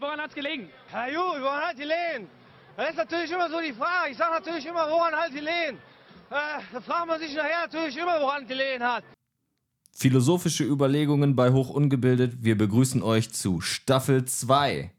Woran hat's gelegen? Ja gut, woran hat die Lehen? Das ist natürlich immer so die Frage. Ich sage natürlich immer, woran hat die Lehen? Äh, da fragt man sich nachher natürlich immer, woran die Lehen hat. Philosophische Überlegungen bei Hochungebildet. Wir begrüßen euch zu Staffel 2.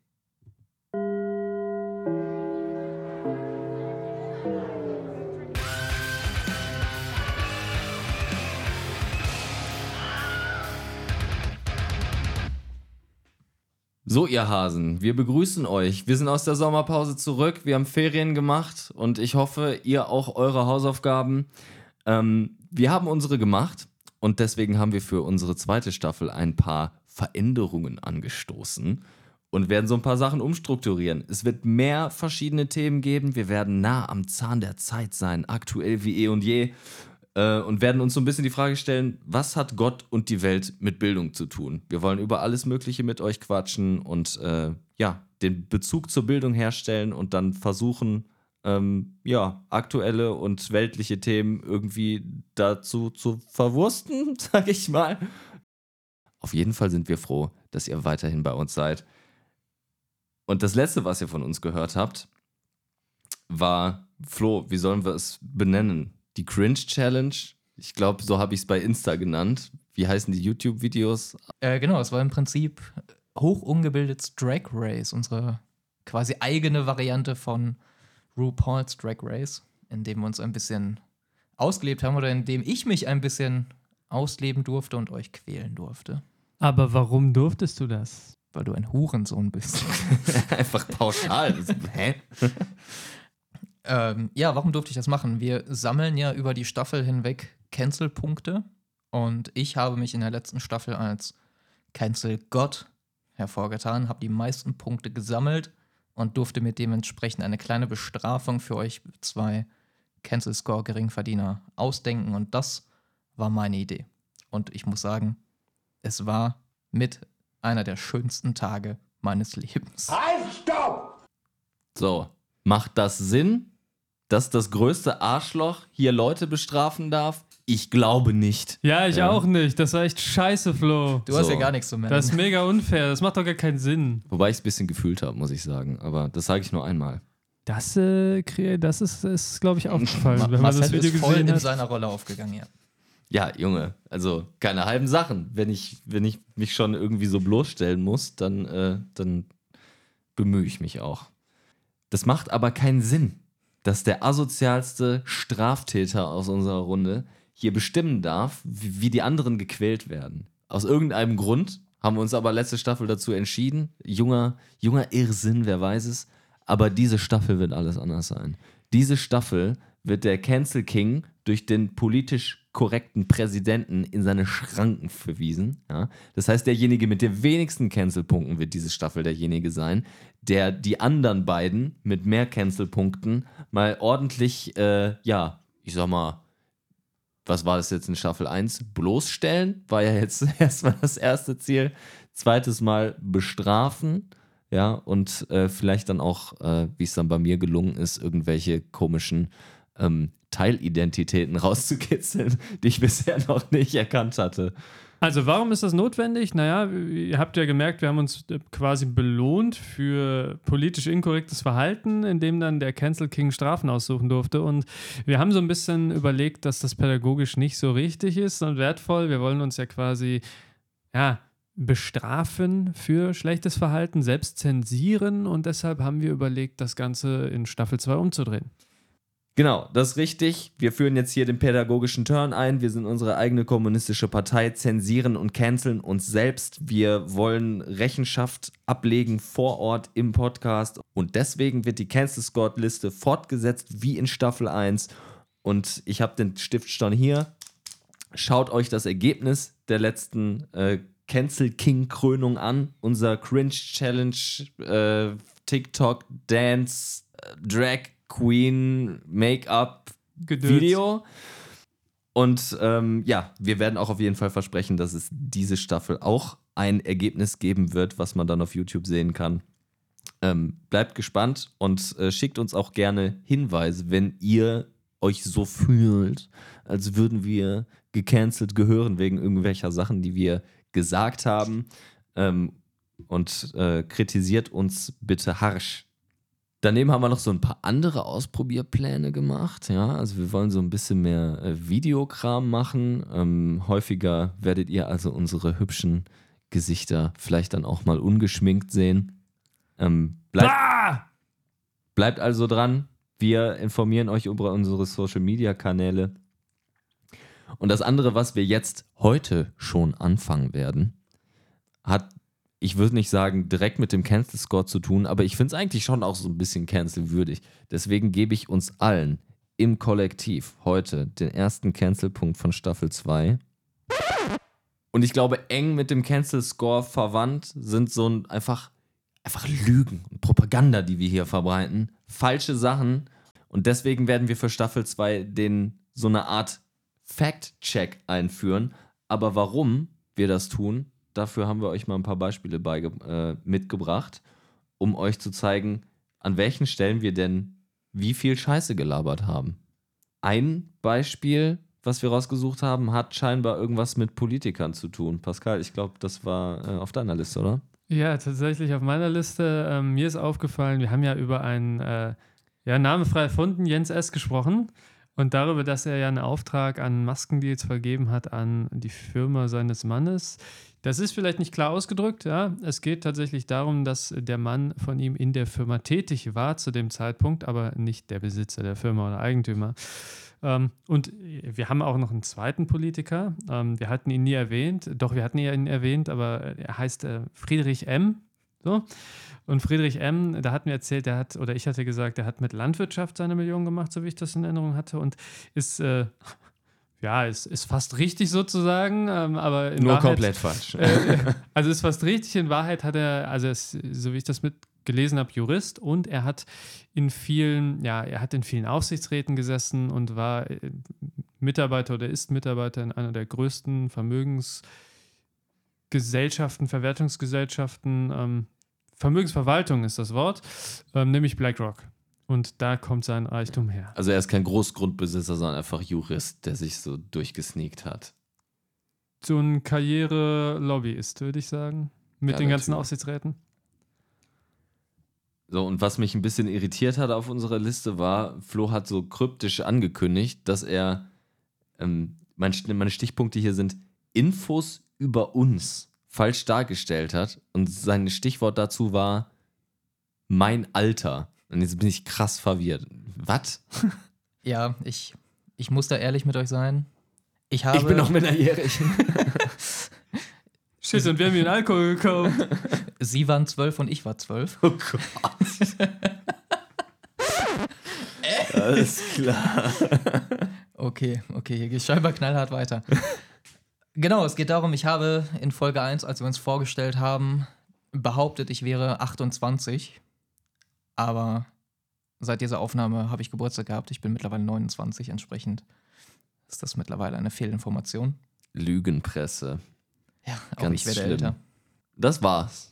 So, ihr Hasen, wir begrüßen euch. Wir sind aus der Sommerpause zurück. Wir haben Ferien gemacht und ich hoffe, ihr auch eure Hausaufgaben. Ähm, wir haben unsere gemacht und deswegen haben wir für unsere zweite Staffel ein paar Veränderungen angestoßen und werden so ein paar Sachen umstrukturieren. Es wird mehr verschiedene Themen geben. Wir werden nah am Zahn der Zeit sein, aktuell wie eh und je. Äh, und werden uns so ein bisschen die Frage stellen, was hat Gott und die Welt mit Bildung zu tun? Wir wollen über alles Mögliche mit euch quatschen und äh, ja, den Bezug zur Bildung herstellen und dann versuchen, ähm, ja, aktuelle und weltliche Themen irgendwie dazu zu verwursten, sag ich mal. Auf jeden Fall sind wir froh, dass ihr weiterhin bei uns seid. Und das letzte, was ihr von uns gehört habt, war, Flo, wie sollen wir es benennen? Die Cringe Challenge. Ich glaube, so habe ich es bei Insta genannt. Wie heißen die YouTube-Videos? Äh, genau, es war im Prinzip hochungebildetes Drag Race, unsere quasi eigene Variante von RuPaul's Drag Race, in dem wir uns ein bisschen ausgelebt haben oder in dem ich mich ein bisschen ausleben durfte und euch quälen durfte. Aber warum durftest du das? Weil du ein Hurensohn bist. Einfach pauschal. Hä? Ähm, ja, warum durfte ich das machen? Wir sammeln ja über die Staffel hinweg Cancel-Punkte und ich habe mich in der letzten Staffel als Cancel-Gott hervorgetan, habe die meisten Punkte gesammelt und durfte mir dementsprechend eine kleine Bestrafung für euch zwei Cancel Score Geringverdiener ausdenken und das war meine Idee. Und ich muss sagen, es war mit einer der schönsten Tage meines Lebens. Halt, stopp! So, macht das Sinn, dass das größte Arschloch hier Leute bestrafen darf? Ich glaube nicht. Ja, ich Ja. auch nicht. Das war echt scheiße, Flo. Du hast So. ja gar nichts zu melden. Das ist mega unfair. Das macht doch gar keinen Sinn. Wobei ich es ein bisschen gefühlt habe, muss ich sagen. Aber das sage ich nur einmal. Das, äh, kre- das ist, ist glaube ich, aufgefallen, Ma- wenn man Marcel das Video ist voll gesehen in hat. seiner Rolle aufgegangen, ja. Ja, Junge, also keine halben Sachen. Wenn ich, wenn ich mich schon irgendwie so bloßstellen muss, dann, äh, dann bemühe ich mich auch. Das macht aber keinen Sinn, dass der asozialste Straftäter aus unserer Runde hier bestimmen darf, wie, die anderen gequält werden. Aus irgendeinem Grund haben wir uns aber letzte Staffel dazu entschieden. Junger, junger Irrsinn, wer weiß es. Aber diese Staffel wird alles anders sein. Diese Staffel wird der Cancel King durch den politisch korrekten Präsidenten in seine Schranken verwiesen. Ja? Das heißt, derjenige mit den wenigsten Cancel-Punkten wird diese Staffel derjenige sein, der die anderen beiden mit mehr Cancel-Punkten mal ordentlich, äh, ja, ich sag mal, was war das jetzt in Staffel 1? Bloßstellen war ja jetzt erstmal das erste Ziel. Zweites Mal bestrafen, ja, und äh, vielleicht dann auch, äh, wie es dann bei mir gelungen ist, irgendwelche komischen ähm, Teilidentitäten rauszukitzeln, die ich bisher noch nicht erkannt hatte. Also, warum ist das notwendig? Naja, ihr habt ja gemerkt, wir haben uns äh, quasi belohnt für politisch inkorrektes Verhalten, indem dann der Cancel King Strafen aussuchen durfte. Und wir haben so ein bisschen überlegt, dass das pädagogisch nicht so richtig ist und wertvoll. Wir wollen uns ja quasi, ja, bestrafen für schlechtes Verhalten, selbst zensieren. Und deshalb haben wir überlegt, das Ganze in Staffel 2 umzudrehen. Genau, das ist richtig. Wir führen jetzt hier den pädagogischen Turn ein. Wir sind unsere eigene kommunistische Partei, zensieren und canceln uns selbst. Wir wollen Rechenschaft ablegen vor Ort im Podcast. Und deswegen wird die Cancel Squad Liste fortgesetzt wie in Staffel 1. Und ich habe den Stiftstein hier. Schaut euch das Ergebnis der letzten äh, Cancel King Krönung an. Unser Cringe Challenge, äh, TikTok, Dance, äh, Drag Queen, Make-up. Video. Und ähm, ja, wir werden auch auf jeden Fall versprechen, dass es diese Staffel auch ein Ergebnis geben wird, was man dann auf YouTube sehen kann. Ähm, bleibt gespannt und äh, schickt uns auch gerne Hinweise, wenn ihr euch so fühlt, als würden wir gecancelt gehören wegen irgendwelcher Sachen, die wir gesagt haben. Ähm, und äh, kritisiert uns bitte harsch. Daneben haben wir noch so ein paar andere Ausprobierpläne gemacht. Ja, also wir wollen so ein bisschen mehr äh, Videokram machen. Ähm, häufiger werdet ihr also unsere hübschen Gesichter vielleicht dann auch mal ungeschminkt sehen. Ähm, bleibt, bleibt also dran. Wir informieren euch über unsere Social Media Kanäle. Und das andere, was wir jetzt heute schon anfangen werden, hat, ich würde nicht sagen, direkt mit dem Cancel Score zu tun, aber ich finde es eigentlich schon auch so ein bisschen cancelwürdig. Deswegen gebe ich uns allen im Kollektiv heute den ersten Cancel-Punkt von Staffel 2. Und ich glaube, eng mit dem Cancel Score verwandt sind so ein einfach, einfach Lügen und Propaganda, die wir hier verbreiten. Falsche Sachen. Und deswegen werden wir für Staffel 2 den so eine Art Fact-Check einführen. Aber warum wir das tun, dafür haben wir euch mal ein paar Beispiele äh, mitgebracht, um euch zu zeigen, an welchen Stellen wir denn wie viel Scheiße gelabert haben. Ein Beispiel, was wir rausgesucht haben, hat scheinbar irgendwas mit Politikern zu tun. Pascal, ich glaube, das war äh, auf deiner Liste, oder? Ja, tatsächlich auf meiner Liste. Ähm, mir ist aufgefallen, wir haben ja über einen äh, ja, namefrei erfunden, Jens S. gesprochen. Und darüber, dass er ja einen Auftrag an Maskendeals vergeben hat an die Firma seines Mannes. Das ist vielleicht nicht klar ausgedrückt, ja. Es geht tatsächlich darum, dass der Mann von ihm in der Firma tätig war zu dem Zeitpunkt, aber nicht der Besitzer der Firma oder Eigentümer. Ähm, und wir haben auch noch einen zweiten Politiker. Ähm, wir hatten ihn nie erwähnt, doch wir hatten ihn erwähnt, aber er heißt äh, Friedrich M. So. Und Friedrich M., da hatten wir erzählt, der hat, oder ich hatte gesagt, der hat mit Landwirtschaft seine Millionen gemacht, so wie ich das in Erinnerung hatte, und ist, äh, ja, ist, ist fast richtig sozusagen, ähm, aber in Nur Wahrheit, komplett falsch. äh, also ist fast richtig. In Wahrheit hat er, also er ist, so wie ich das mitgelesen habe, Jurist und er hat in vielen, ja, er hat in vielen Aufsichtsräten gesessen und war äh, Mitarbeiter oder ist Mitarbeiter in einer der größten Vermögensgesellschaften, Verwertungsgesellschaften, ähm, Vermögensverwaltung ist das Wort, ähm, nämlich BlackRock. Und da kommt sein Reichtum her. Also er ist kein Großgrundbesitzer, sondern einfach Jurist, der sich so durchgesneakt hat. So ein Karriere-Lobbyist, würde ich sagen. Mit Ja, den ganzen natürlich. Aufsichtsräten. So, und was mich ein bisschen irritiert hat auf unserer Liste war, Flo hat so kryptisch angekündigt, dass er, ähm, mein, meine Stichpunkte hier sind Infos über uns falsch dargestellt hat. Und sein Stichwort dazu war mein Alter. Und jetzt bin ich krass verwirrt. Was? Ja, ich, ich muss da ehrlich mit euch sein. Ich habe. Ich bin noch minderjährig. Shit, und wir haben hier einen Alkohol gekauft. Sie waren zwölf und ich war zwölf. Oh Gott. Alles klar. Okay, okay, hier geht scheinbar knallhart weiter. genau, es geht darum, ich habe in Folge 1, als wir uns vorgestellt haben, behauptet, ich wäre 28. Aber seit dieser Aufnahme habe ich Geburtstag gehabt. Ich bin mittlerweile 29, entsprechend ist das mittlerweile eine Fehlinformation. Lügenpresse. Ja, auch Ganz ich werde schlimm. älter. Das war's.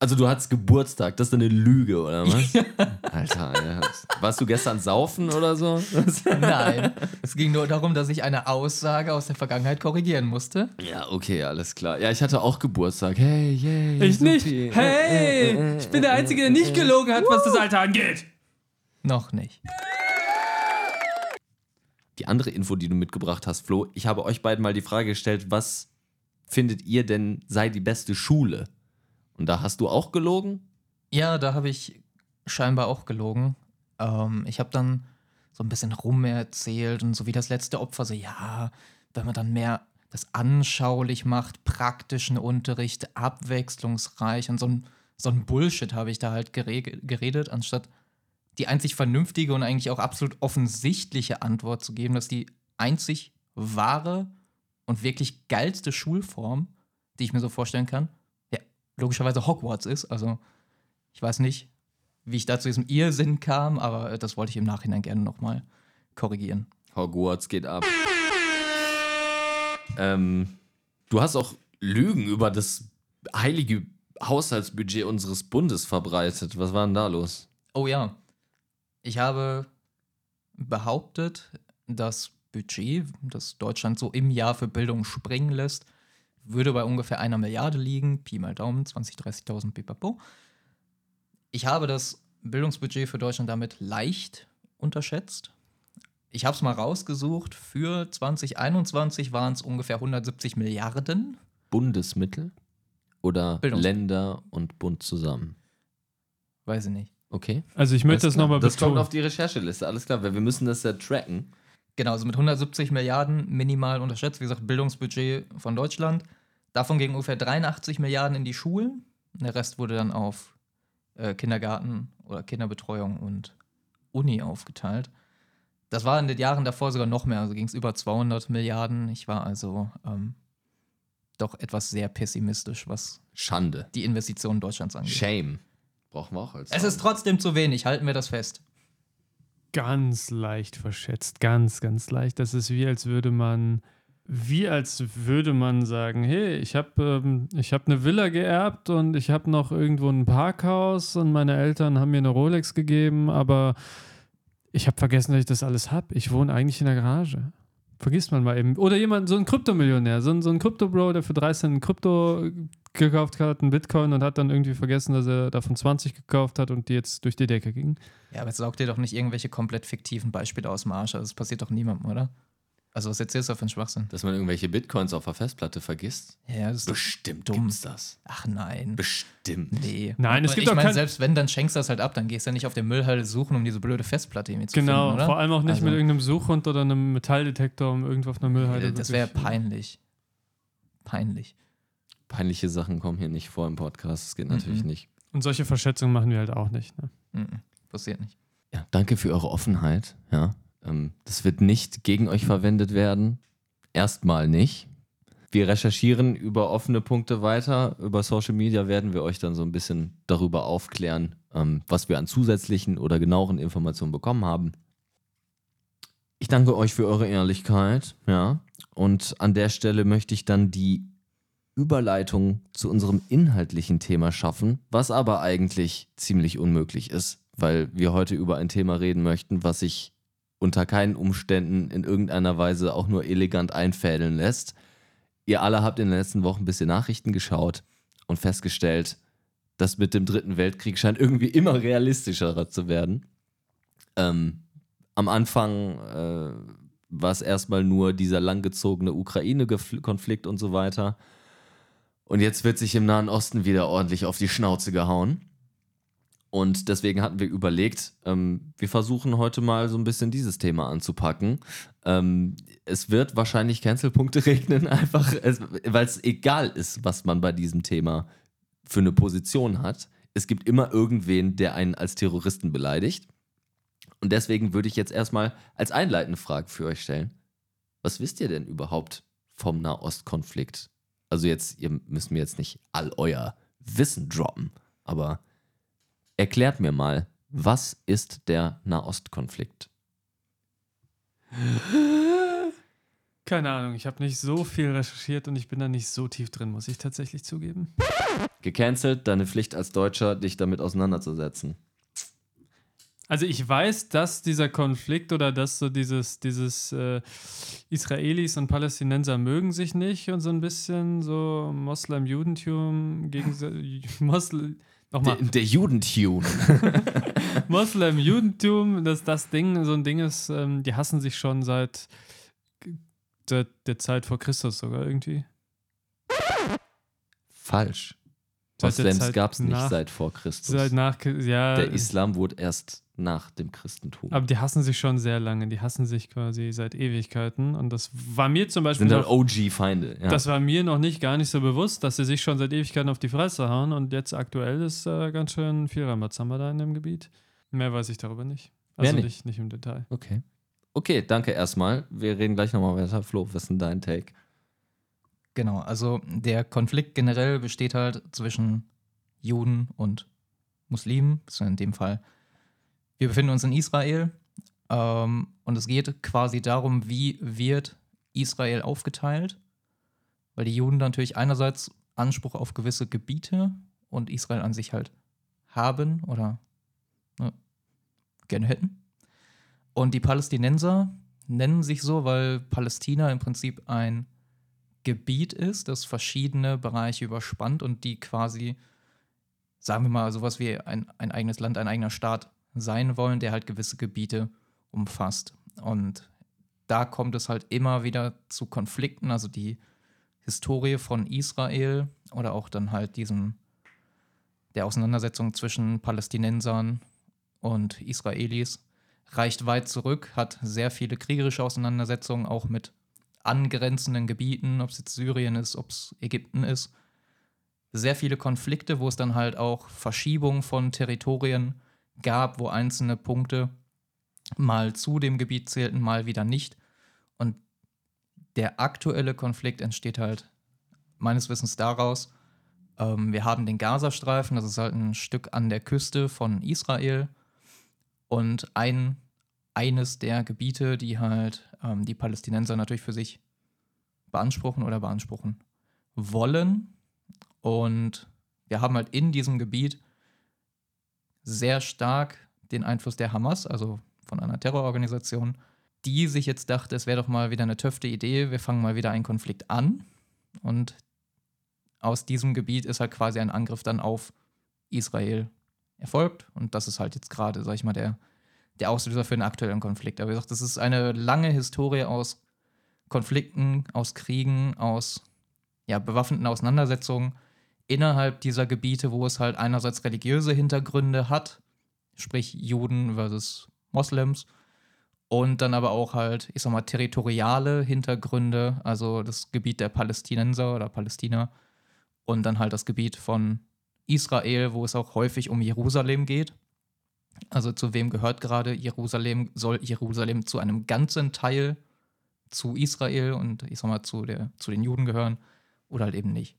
Also du hattest Geburtstag, das ist eine Lüge, oder was? Alter, ja. warst du gestern saufen oder so? Nein, es ging nur darum, dass ich eine Aussage aus der Vergangenheit korrigieren musste. ja, okay, alles klar. Ja, ich hatte auch Geburtstag. Hey, yay. Ich nicht. supi. Hey, ich bin der Einzige, der nicht gelogen hat, was das Alter angeht. Noch nicht. Die andere Info, die du mitgebracht hast, Flo, ich habe euch beiden mal die Frage gestellt, was findet ihr denn sei die beste Schule? Und da hast du auch gelogen? Ja, da habe ich scheinbar auch gelogen. Ähm, ich habe dann so ein bisschen rum erzählt und so wie das letzte Opfer, so ja, wenn man dann mehr das anschaulich macht, praktischen Unterricht, abwechslungsreich und so ein, so ein Bullshit habe ich da halt geredet, anstatt die einzig vernünftige und eigentlich auch absolut offensichtliche Antwort zu geben, dass die einzig wahre und wirklich geilste Schulform, die ich mir so vorstellen kann, logischerweise Hogwarts ist. Also ich weiß nicht, wie ich da zu diesem Irrsinn kam, aber äh, das wollte ich im Nachhinein gerne nochmal korrigieren. Hogwarts geht ab. Ähm, du hast auch Lügen über das heilige Haushaltsbudget unseres Bundes verbreitet. Was war denn da los? Oh ja, ich habe behauptet, das Budget, das Deutschland so im Jahr für Bildung springen lässt, würde bei ungefähr einer Milliarde liegen. Pi mal Daumen, 20, 30.000 pipapo. Ich habe das Bildungsbudget für Deutschland damit leicht unterschätzt. Ich habe es mal rausgesucht. Für 2021 waren es ungefähr 170 Milliarden. Bundesmittel oder Bildungs- Länder und Bund zusammen? Weiß ich nicht. Okay. Also ich möchte das nochmal Das kommt betonen. auf die Rechercheliste, alles klar, weil wir müssen das ja tracken. Genau, also mit 170 Milliarden minimal unterschätzt. Wie gesagt, Bildungsbudget von Deutschland. Davon gingen ungefähr 83 Milliarden in die Schulen. Der Rest wurde dann auf äh, Kindergarten oder Kinderbetreuung und Uni aufgeteilt. Das war in den Jahren davor sogar noch mehr, also ging es über 200 Milliarden. Ich war also ähm, doch etwas sehr pessimistisch, was Schande. die Investitionen Deutschlands angeht. Shame. Brauchen wir auch als. Es ist trotzdem zu wenig, halten wir das fest. ganz leicht verschätzt, ganz, ganz leicht. Das ist wie als würde man, wie als würde man sagen, hey, ich habe ähm, hab eine Villa geerbt und ich habe noch irgendwo ein Parkhaus und meine Eltern haben mir eine Rolex gegeben, aber ich habe vergessen, dass ich das alles habe. Ich wohne eigentlich in der Garage. Vergisst man mal eben. Oder jemand, so ein Kryptomillionär, so ein, so ein Krypto-Bro, der für 3 Cent Krypto gekauft hat, einen Bitcoin und hat dann irgendwie vergessen, dass er davon 20 gekauft hat und die jetzt durch die Decke ging. Ja, aber jetzt saugt ihr doch nicht irgendwelche komplett fiktiven Beispiele aus dem Arsch. Also das passiert doch niemandem, oder? Also was erzählst du da für einen Schwachsinn? Dass man irgendwelche Bitcoins auf der Festplatte vergisst? Ja, das ist Bestimmt dumm. gibt's das. Ach nein. Bestimmt. Nee. Nein, es Und gibt ich auch meine, kein- selbst wenn, dann schenkst du das halt ab, dann gehst du ja nicht auf der Müllhalde suchen, um diese blöde Festplatte irgendwie zu Genau, finden, oder? vor allem auch nicht Also- mit irgendeinem Suchhund oder einem Metalldetektor, um irgendwo auf einer Müllhalde. Äh, Das wäre peinlich. Peinlich. Peinliche Sachen kommen hier nicht vor im Podcast. Das geht natürlich Mhm. nicht. Und solche Verschätzungen machen wir halt auch nicht. Ne? Mhm. Passiert nicht. Ja, danke für eure Offenheit. Ja, das wird nicht gegen euch verwendet werden. Erstmal nicht. Wir recherchieren über offene Punkte weiter. Über Social Media werden wir euch dann so ein bisschen darüber aufklären, ähm, was wir an zusätzlichen oder genaueren Informationen bekommen haben. Ich danke euch für eure Ehrlichkeit. Ja, und an der Stelle möchte ich dann die Überleitung zu unserem inhaltlichen Thema schaffen, was aber eigentlich ziemlich unmöglich ist, weil wir heute über ein Thema reden möchten, was sich unter keinen Umständen in irgendeiner Weise auch nur elegant einfädeln lässt. Ihr alle habt in den letzten Wochen ein bisschen Nachrichten geschaut und festgestellt, das mit dem Dritten Weltkrieg scheint irgendwie immer realistischer zu werden. Ähm, am Anfang äh, war es erstmal nur dieser langgezogene Ukraine-Konflikt und so weiter. Und jetzt wird sich im Nahen Osten wieder ordentlich auf die Schnauze gehauen. Und deswegen hatten wir überlegt, ähm, wir versuchen heute mal so ein bisschen dieses Thema anzupacken. Ähm, es wird wahrscheinlich Cancelpunkte regnen, einfach, weil es egal ist, was man bei diesem Thema für eine Position hat. Es gibt immer irgendwen, der einen als Terroristen beleidigt. Und deswegen würde ich jetzt erstmal als einleitende Frage für euch stellen. Was wisst ihr denn überhaupt vom Nahostkonflikt? Also jetzt, ihr müsst mir jetzt nicht all euer Wissen droppen, aber erklärt mir mal, was ist der Nahostkonflikt? Keine Ahnung, ich habe nicht so viel recherchiert und ich bin da nicht so tief drin, muss ich tatsächlich zugeben. Gecancelt, deine Pflicht als Deutscher, dich damit auseinanderzusetzen. Also ich weiß, dass dieser Konflikt oder dass so dieses, dieses äh, Israelis und Palästinenser mögen sich nicht und so ein bisschen so Moslem-Judentum gegen Moslem. Nochmal. Der, der Judentune. Moslem-Judentum, dass das Ding so ein Ding ist, ähm, die hassen sich schon seit der, der Zeit vor Christus sogar irgendwie. Falsch. Seit Moslems gab es nicht seit vor Christus. Seit nach, ja, der Islam wurde erst nach dem Christentum. aber die hassen sich schon sehr lange. Die hassen sich quasi seit Ewigkeiten. Und das war mir zum Beispiel Sind halt OG-Feinde. Ja. das war mir noch nicht gar nicht so bewusst, dass sie sich schon seit Ewigkeiten auf die Fresse hauen. Und jetzt aktuell ist äh, ganz schön viel Rambazamba da in dem Gebiet. Mehr weiß ich darüber nicht. Mehr Also nicht? nicht, nicht im Detail. Okay. Okay, danke erstmal. Wir reden gleich nochmal weiter. Flo, was ist denn dein Take? Genau, also der Konflikt generell besteht halt zwischen Juden und Muslimen, ist in dem Fall. Wir befinden uns in Israel ähm, und es geht quasi darum, wie wird Israel aufgeteilt, weil die Juden natürlich einerseits Anspruch auf gewisse Gebiete und Israel an sich halt haben oder ne, gerne hätten. Und die Palästinenser nennen sich so, weil Palästina im Prinzip ein Gebiet ist, das verschiedene Bereiche überspannt und die quasi, sagen wir mal, sowas wie ein, ein eigenes Land, ein eigener Staat sein wollen, der halt gewisse Gebiete umfasst. Und da kommt es halt immer wieder zu Konflikten, also die Historie von Israel oder auch dann halt diesem der Auseinandersetzung zwischen Palästinensern und Israelis reicht weit zurück, hat sehr viele kriegerische Auseinandersetzungen, auch mit angrenzenden Gebieten, ob es jetzt Syrien ist, ob es Ägypten ist. Sehr viele Konflikte, wo es dann halt auch Verschiebungen von Territorien gab, wo einzelne Punkte mal zu dem Gebiet zählten, mal wieder nicht. Und der aktuelle Konflikt entsteht halt meines Wissens daraus, ähm, wir haben den Gazastreifen, das ist halt ein Stück an der Küste von Israel. Und ein, eines der Gebiete, die halt ähm, die Palästinenser natürlich für sich beanspruchen oder beanspruchen wollen. Und wir haben halt in diesem Gebiet sehr stark den Einfluss der Hamas, also von einer Terrororganisation, die sich jetzt dachte, es wäre doch mal wieder eine töfte Idee, wir fangen mal wieder einen Konflikt an. Und aus diesem Gebiet ist halt quasi ein Angriff dann auf Israel erfolgt. Und das ist halt jetzt gerade, sag ich mal, der, der Auslöser für den aktuellen Konflikt. Aber wie gesagt, das ist eine lange Historie aus Konflikten, aus Kriegen, aus ja, bewaffneten Auseinandersetzungen innerhalb dieser Gebiete, wo es halt einerseits religiöse Hintergründe hat, sprich Juden versus Moslems, und dann aber auch halt, ich sag mal, territoriale Hintergründe, also das Gebiet der Palästinenser oder Palästina und dann halt das Gebiet von Israel, wo es auch häufig um Jerusalem geht. Also zu wem gehört gerade Jerusalem? Soll Jerusalem zu einem ganzen Teil zu Israel und ich sag mal zu, der, zu den Juden gehören oder halt eben nicht?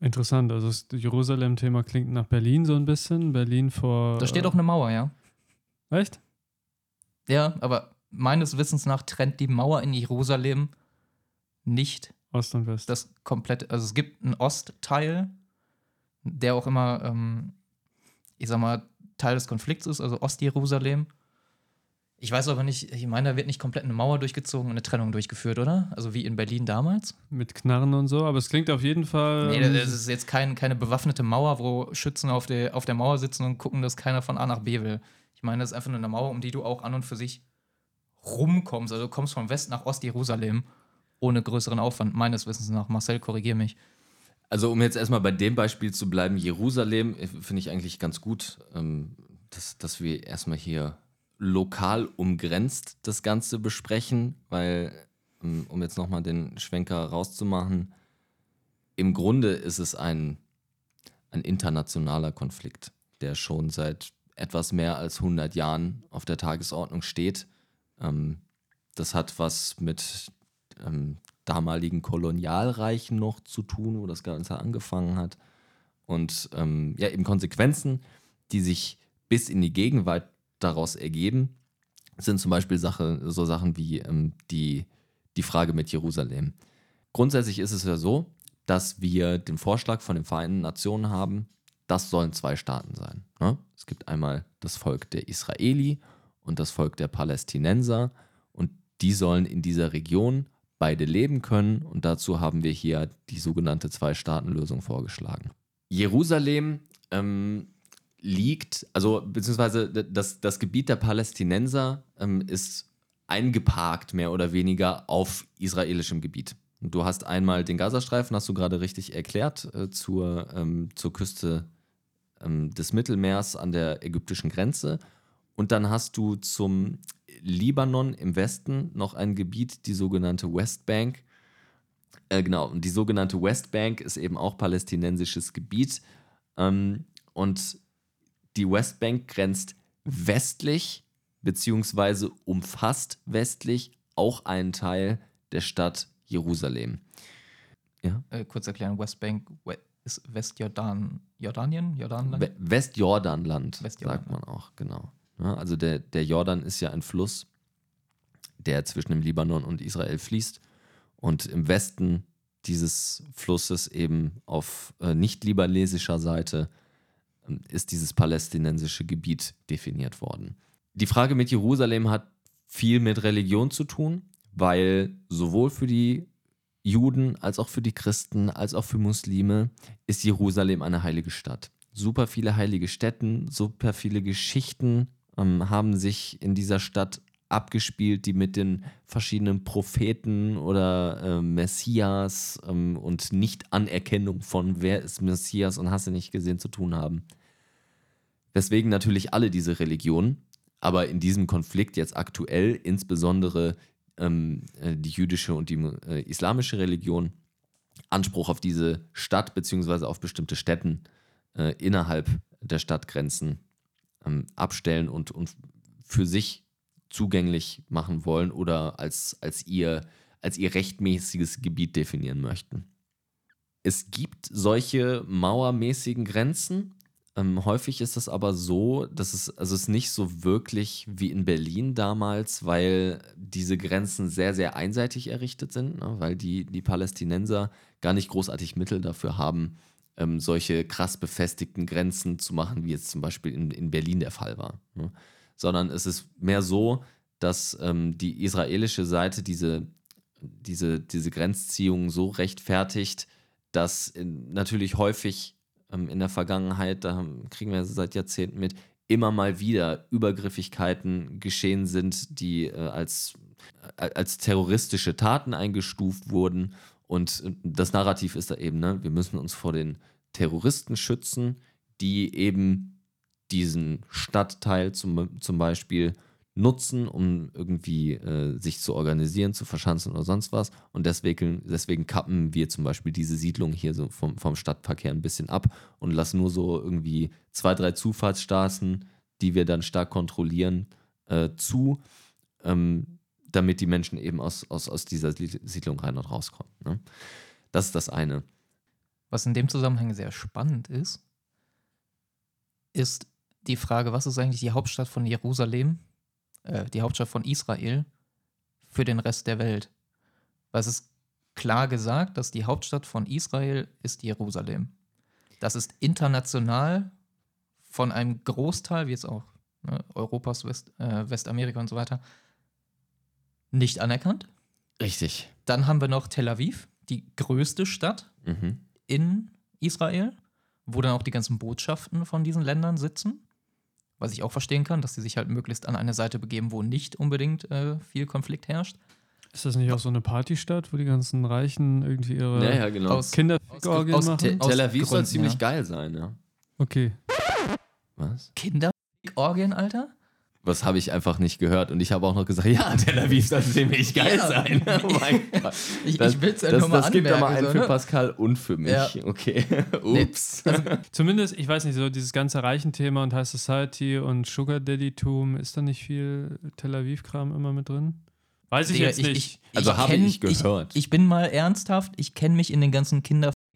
Interessant, also das Jerusalem-Thema klingt nach Berlin so ein bisschen. Berlin vor. Da steht auch eine Mauer, ja. Echt? Ja, aber meines Wissens nach trennt die Mauer in Jerusalem nicht Ost und West. das komplette, also es gibt einen Ostteil, der auch immer, ähm, ich sag mal, Teil des Konflikts ist, also Ostjerusalem. Ich weiß aber nicht, ich meine, da wird nicht komplett eine Mauer durchgezogen und eine Trennung durchgeführt, oder? Also wie in Berlin damals? Mit Knarren und so, aber es klingt auf jeden Fall. Nee, ähm, das ist jetzt kein, keine bewaffnete Mauer, wo Schützen auf der, auf der Mauer sitzen und gucken, dass keiner von A nach B will. Ich meine, das ist einfach nur eine Mauer, um die du auch an und für sich rumkommst. Also du kommst von West nach Ostjerusalem ohne größeren Aufwand, meines Wissens nach. Marcel, korrigier mich. Also um jetzt erstmal bei dem Beispiel zu bleiben, Jerusalem äh, finde ich eigentlich ganz gut, ähm, dass, dass wir erstmal hier lokal umgrenzt das Ganze besprechen, weil, ähm, um jetzt nochmal den Schwenker rauszumachen, im Grunde ist es ein, ein internationaler Konflikt, der schon seit etwas mehr als 100 Jahren auf der Tagesordnung steht. Ähm, das hat was mit ähm, damaligen Kolonialreichen noch zu tun, wo das Ganze angefangen hat. Und ähm, ja, eben Konsequenzen, die sich bis in die Gegenwart daraus ergeben, sind zum Beispiel Sache, so Sachen wie ähm, die, die Frage mit Jerusalem. Grundsätzlich ist es ja so, dass wir den Vorschlag von den Vereinten Nationen haben, das sollen zwei Staaten sein. Ne? Es gibt einmal das Volk der Israeli und das Volk der Palästinenser und die sollen in dieser Region beide leben können und dazu haben wir hier die sogenannte Zwei-Staaten-Lösung vorgeschlagen. Jerusalem ähm, liegt, also beziehungsweise das, das Gebiet der Palästinenser ähm, ist eingeparkt mehr oder weniger auf israelischem Gebiet. Du hast einmal den Gazastreifen, hast du gerade richtig erklärt, äh, zur, ähm, zur Küste ähm, des Mittelmeers an der ägyptischen Grenze. Und dann hast du zum Libanon im Westen noch ein Gebiet, die sogenannte Westbank. Äh, genau, und die sogenannte Westbank ist eben auch palästinensisches Gebiet. Ähm, und die Westbank grenzt westlich beziehungsweise umfasst westlich auch einen Teil der Stadt Jerusalem. Ja? Äh, kurz erklären, Westbank we ist Westjordan, Jordanien? Jordanland? We Westjordanland, Westjordan, sagt man auch, genau. Ja, also der, der Jordan ist ja ein Fluss, der zwischen dem Libanon und Israel fließt. Und im Westen dieses Flusses eben auf äh, nicht-libanesischer Seite äh, ist dieses palästinensische Gebiet definiert worden. Die Frage mit Jerusalem hat viel mit Religion zu tun, weil sowohl für die Juden, als auch für die Christen, als auch für Muslime ist Jerusalem eine heilige Stadt. Super viele heilige Städten, super viele Geschichten ähm, haben sich in dieser Stadt abgespielt, die mit den verschiedenen Propheten oder äh, Messias ähm, und Nicht-Anerkennung von wer ist Messias und hast du nicht gesehen zu tun haben. Weswegen natürlich alle diese Religionen, aber in diesem Konflikt jetzt aktuell insbesondere ähm, äh, die jüdische und die äh, islamische Religion Anspruch auf diese Stadt beziehungsweise auf bestimmte Städten äh, innerhalb der Stadtgrenzen ähm, abstellen und, und für sich zugänglich machen wollen oder als, als, ihr, als ihr rechtmäßiges Gebiet definieren möchten. Es gibt solche mauermäßigen Grenzen. Ähm, häufig ist es aber so, dass es, also es nicht so wirklich wie in Berlin damals, weil diese Grenzen sehr, sehr einseitig errichtet sind, ne? weil die, die Palästinenser gar nicht großartig Mittel dafür haben, ähm, solche krass befestigten Grenzen zu machen, wie jetzt zum Beispiel in, in Berlin der Fall war. Ne? Sondern es ist mehr so, dass ähm, die israelische Seite diese, diese, diese Grenzziehung so rechtfertigt, dass in, natürlich häufig ähm, in der Vergangenheit, da kriegen wir seit Jahrzehnten mit, immer mal wieder Übergriffigkeiten geschehen sind, die äh, als, äh, als terroristische Taten eingestuft wurden. Und das Narrativ ist da eben, ne, wir müssen uns vor den Terroristen schützen, die eben diesen Stadtteil zum, zum Beispiel nutzen, um irgendwie äh, sich zu organisieren, zu verschanzen oder sonst was. Und deswegen, deswegen kappen wir zum Beispiel diese Siedlung hier so vom, vom Stadtverkehr ein bisschen ab und lassen nur so irgendwie zwei, drei Zufahrtsstraßen, die wir dann stark kontrollieren, äh, zu, ähm, damit die Menschen eben aus, aus, aus dieser Siedlung rein und rauskommen. Ne? Das ist das eine. Was in dem Zusammenhang sehr spannend ist, ist die Frage, was ist eigentlich die Hauptstadt von Jerusalem? Äh, die Hauptstadt von Israel für den Rest der Welt. Weil es ist klar gesagt, dass die Hauptstadt von Israel ist Jerusalem. Das ist international von einem Großteil, wie jetzt auch ne, Europas, West, äh, Westamerika und so weiter, nicht anerkannt. Richtig. Dann haben wir noch Tel Aviv, die größte Stadt Mhm. in Israel, wo dann auch die ganzen Botschaften von diesen Ländern sitzen. Was ich auch verstehen kann, dass sie sich halt möglichst an eine Seite begeben, wo nicht unbedingt äh, viel Konflikt herrscht. Ist das nicht auch so eine Partystadt, wo die ganzen Reichen irgendwie ihre Ja, ja, genau. Aus- Kinderorgien aus- machen? Te- aus Tel Aviv soll ziemlich ja. geil sein, ja. Okay. Was? Kinderorgien, Alter? Was habe ich einfach nicht gehört. Und ich habe auch noch gesagt, ja, Tel Aviv soll ziemlich geil Ja. sein. Oh mein Gott. Ich, Das, ich will es ja das, nur mal das gibt aber anmerken, einen so, für ne? Pascal und für mich. Ja. Okay. Nee, Ups. Zumindest, ich weiß nicht, so dieses ganze Reichenthema und High Society und Sugar Daddy-Tum, ist da nicht viel Tel Aviv-Kram immer mit drin? Weiß ich Digga, jetzt nicht. Also habe ich gehört. Ich, ich bin mal ernsthaft, ich kenne mich in den ganzen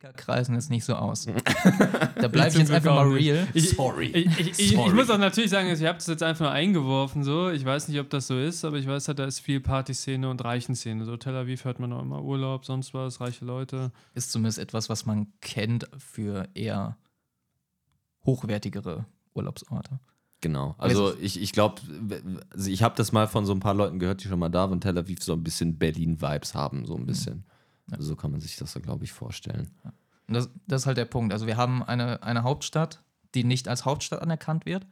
Kinderkreisen jetzt nicht so aus. da bleibe ich jetzt einfach mal real. Ich, Sorry. Ich, ich, ich, ich Sorry. muss auch natürlich sagen, ich habe das jetzt einfach nur eingeworfen. So. Ich weiß nicht, ob das so ist, aber ich weiß halt, da ist viel Partyszene und Reichenszene. So Tel Aviv hört man auch immer Urlaub, sonst was, reiche Leute. Ist zumindest etwas, was man kennt für eher hochwertigere Urlaubsorte. Genau. Also ich, ich glaube, also ich habe das mal von so ein paar Leuten gehört, die schon mal da waren, Tel Aviv so ein bisschen Berlin-Vibes haben, so ein bisschen. Ja. Also so kann man sich das, glaube ich, vorstellen. Und das, das ist halt der Punkt. Also wir haben eine, eine Hauptstadt, die nicht als Hauptstadt anerkannt wird.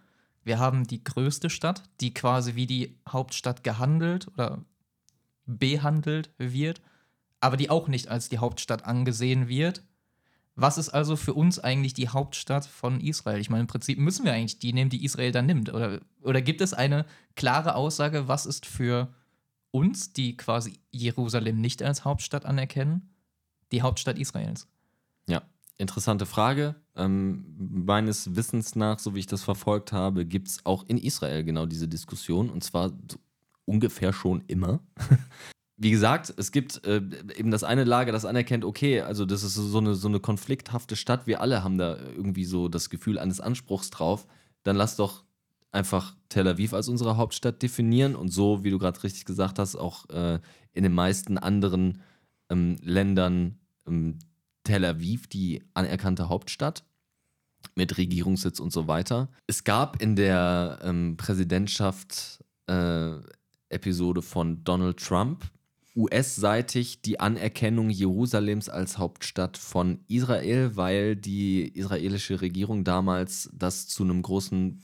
Wir haben die größte Stadt, die quasi wie die Hauptstadt gehandelt oder behandelt wird, aber die auch nicht als die Hauptstadt angesehen wird. Was ist also für uns eigentlich die Hauptstadt von Israel? Ich meine, im Prinzip müssen wir eigentlich die nehmen, die Israel dann nimmt. Oder, oder gibt es eine klare Aussage, was ist für uns, die quasi Jerusalem nicht als Hauptstadt anerkennen, die Hauptstadt Israels? Ja, interessante Frage. Ähm, meines Wissens nach, so wie ich das verfolgt habe, gibt es auch in Israel genau diese Diskussion und zwar so ungefähr schon immer. Wie gesagt, es gibt äh, eben das eine Lager, das anerkennt, okay, also das ist so eine, so eine konflikthafte Stadt, wir alle haben da irgendwie so das Gefühl eines Anspruchs drauf, dann lass doch einfach Tel Aviv als unsere Hauptstadt definieren und so, wie du gerade richtig gesagt hast, auch äh, in den meisten anderen ähm, Ländern ähm, Tel Aviv die anerkannte Hauptstadt mit Regierungssitz und so weiter. Es gab in der ähm, Präsidentschaft äh, von Donald Trump US-seitig die Anerkennung Jerusalems als Hauptstadt von Israel, weil die israelische Regierung damals das zu einem großen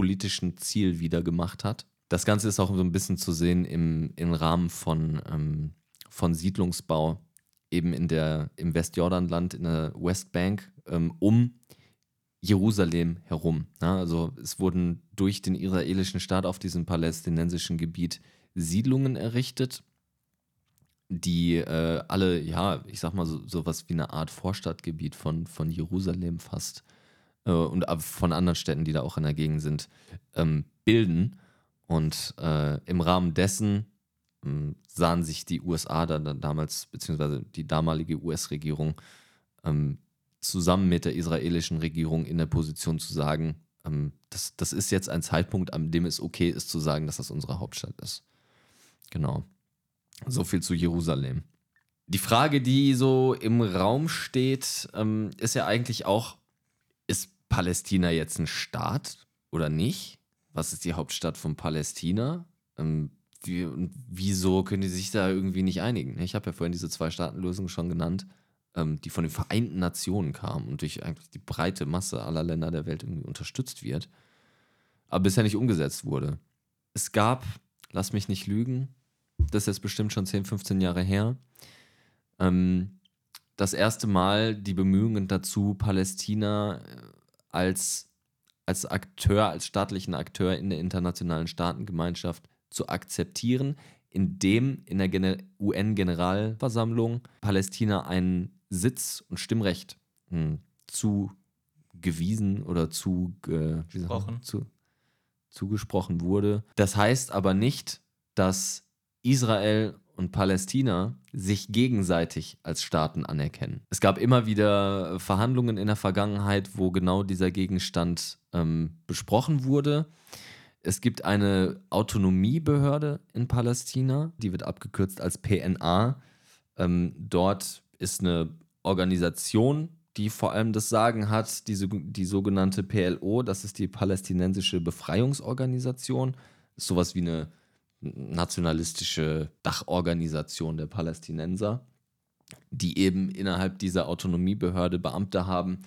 politischen Ziel wieder gemacht hat. Das Ganze ist auch so ein bisschen zu sehen im, im Rahmen von, ähm, von Siedlungsbau, eben in der, im Westjordanland, in der Westbank, ähm, um Jerusalem herum. Ja, also es wurden durch den israelischen Staat auf diesem palästinensischen Gebiet Siedlungen errichtet, die äh, alle, ja, ich sag mal, so, sowas wie eine Art Vorstadtgebiet von, von Jerusalem fast äh, und von anderen Städten, die da auch in der Gegend sind, ähm, bilden. Und äh, im Rahmen dessen ähm, sahen sich die USA da, da damals, beziehungsweise die damalige US-Regierung, ähm, zusammen mit der israelischen Regierung in der Position zu sagen, ähm, das, das ist jetzt ein Zeitpunkt, an dem es okay ist zu sagen, dass das unsere Hauptstadt ist. Genau. So viel zu Jerusalem. Die Frage, die so im Raum steht, ähm, ist ja eigentlich auch, Palästina jetzt ein Staat oder nicht? Was ist die Hauptstadt von Palästina? Ähm, wie, und wieso können die sich da irgendwie nicht einigen? Ich habe ja vorhin diese Zwei-Staaten-Lösung schon genannt, ähm, die von den Vereinten Nationen kam und durch eigentlich die breite Masse aller Länder der Welt irgendwie unterstützt wird, aber bisher nicht umgesetzt wurde. Es gab, lass mich nicht lügen, das ist jetzt bestimmt schon 10, 15 Jahre her, ähm, das erste Mal die Bemühungen dazu, Palästina äh, als, als Akteur, als staatlichen Akteur in der internationalen Staatengemeinschaft zu akzeptieren, indem in der UN-Generalversammlung Palästina einen Sitz und Stimmrecht hm, zugewiesen oder zu, äh, zu, zugesprochen wurde. Das heißt aber nicht, dass Israel und Palästina sich gegenseitig als Staaten anerkennen. Es gab immer wieder Verhandlungen in der Vergangenheit, wo genau dieser Gegenstand ähm, besprochen wurde. Es gibt eine Autonomiebehörde in Palästina, die wird abgekürzt als PNA. Ähm, dort ist eine Organisation, die vor allem das Sagen hat, diese, die sogenannte PLO, das ist die Palästinensische Befreiungsorganisation. Ist sowas wie eine nationalistische Dachorganisation der Palästinenser, die eben innerhalb dieser Autonomiebehörde Beamte haben,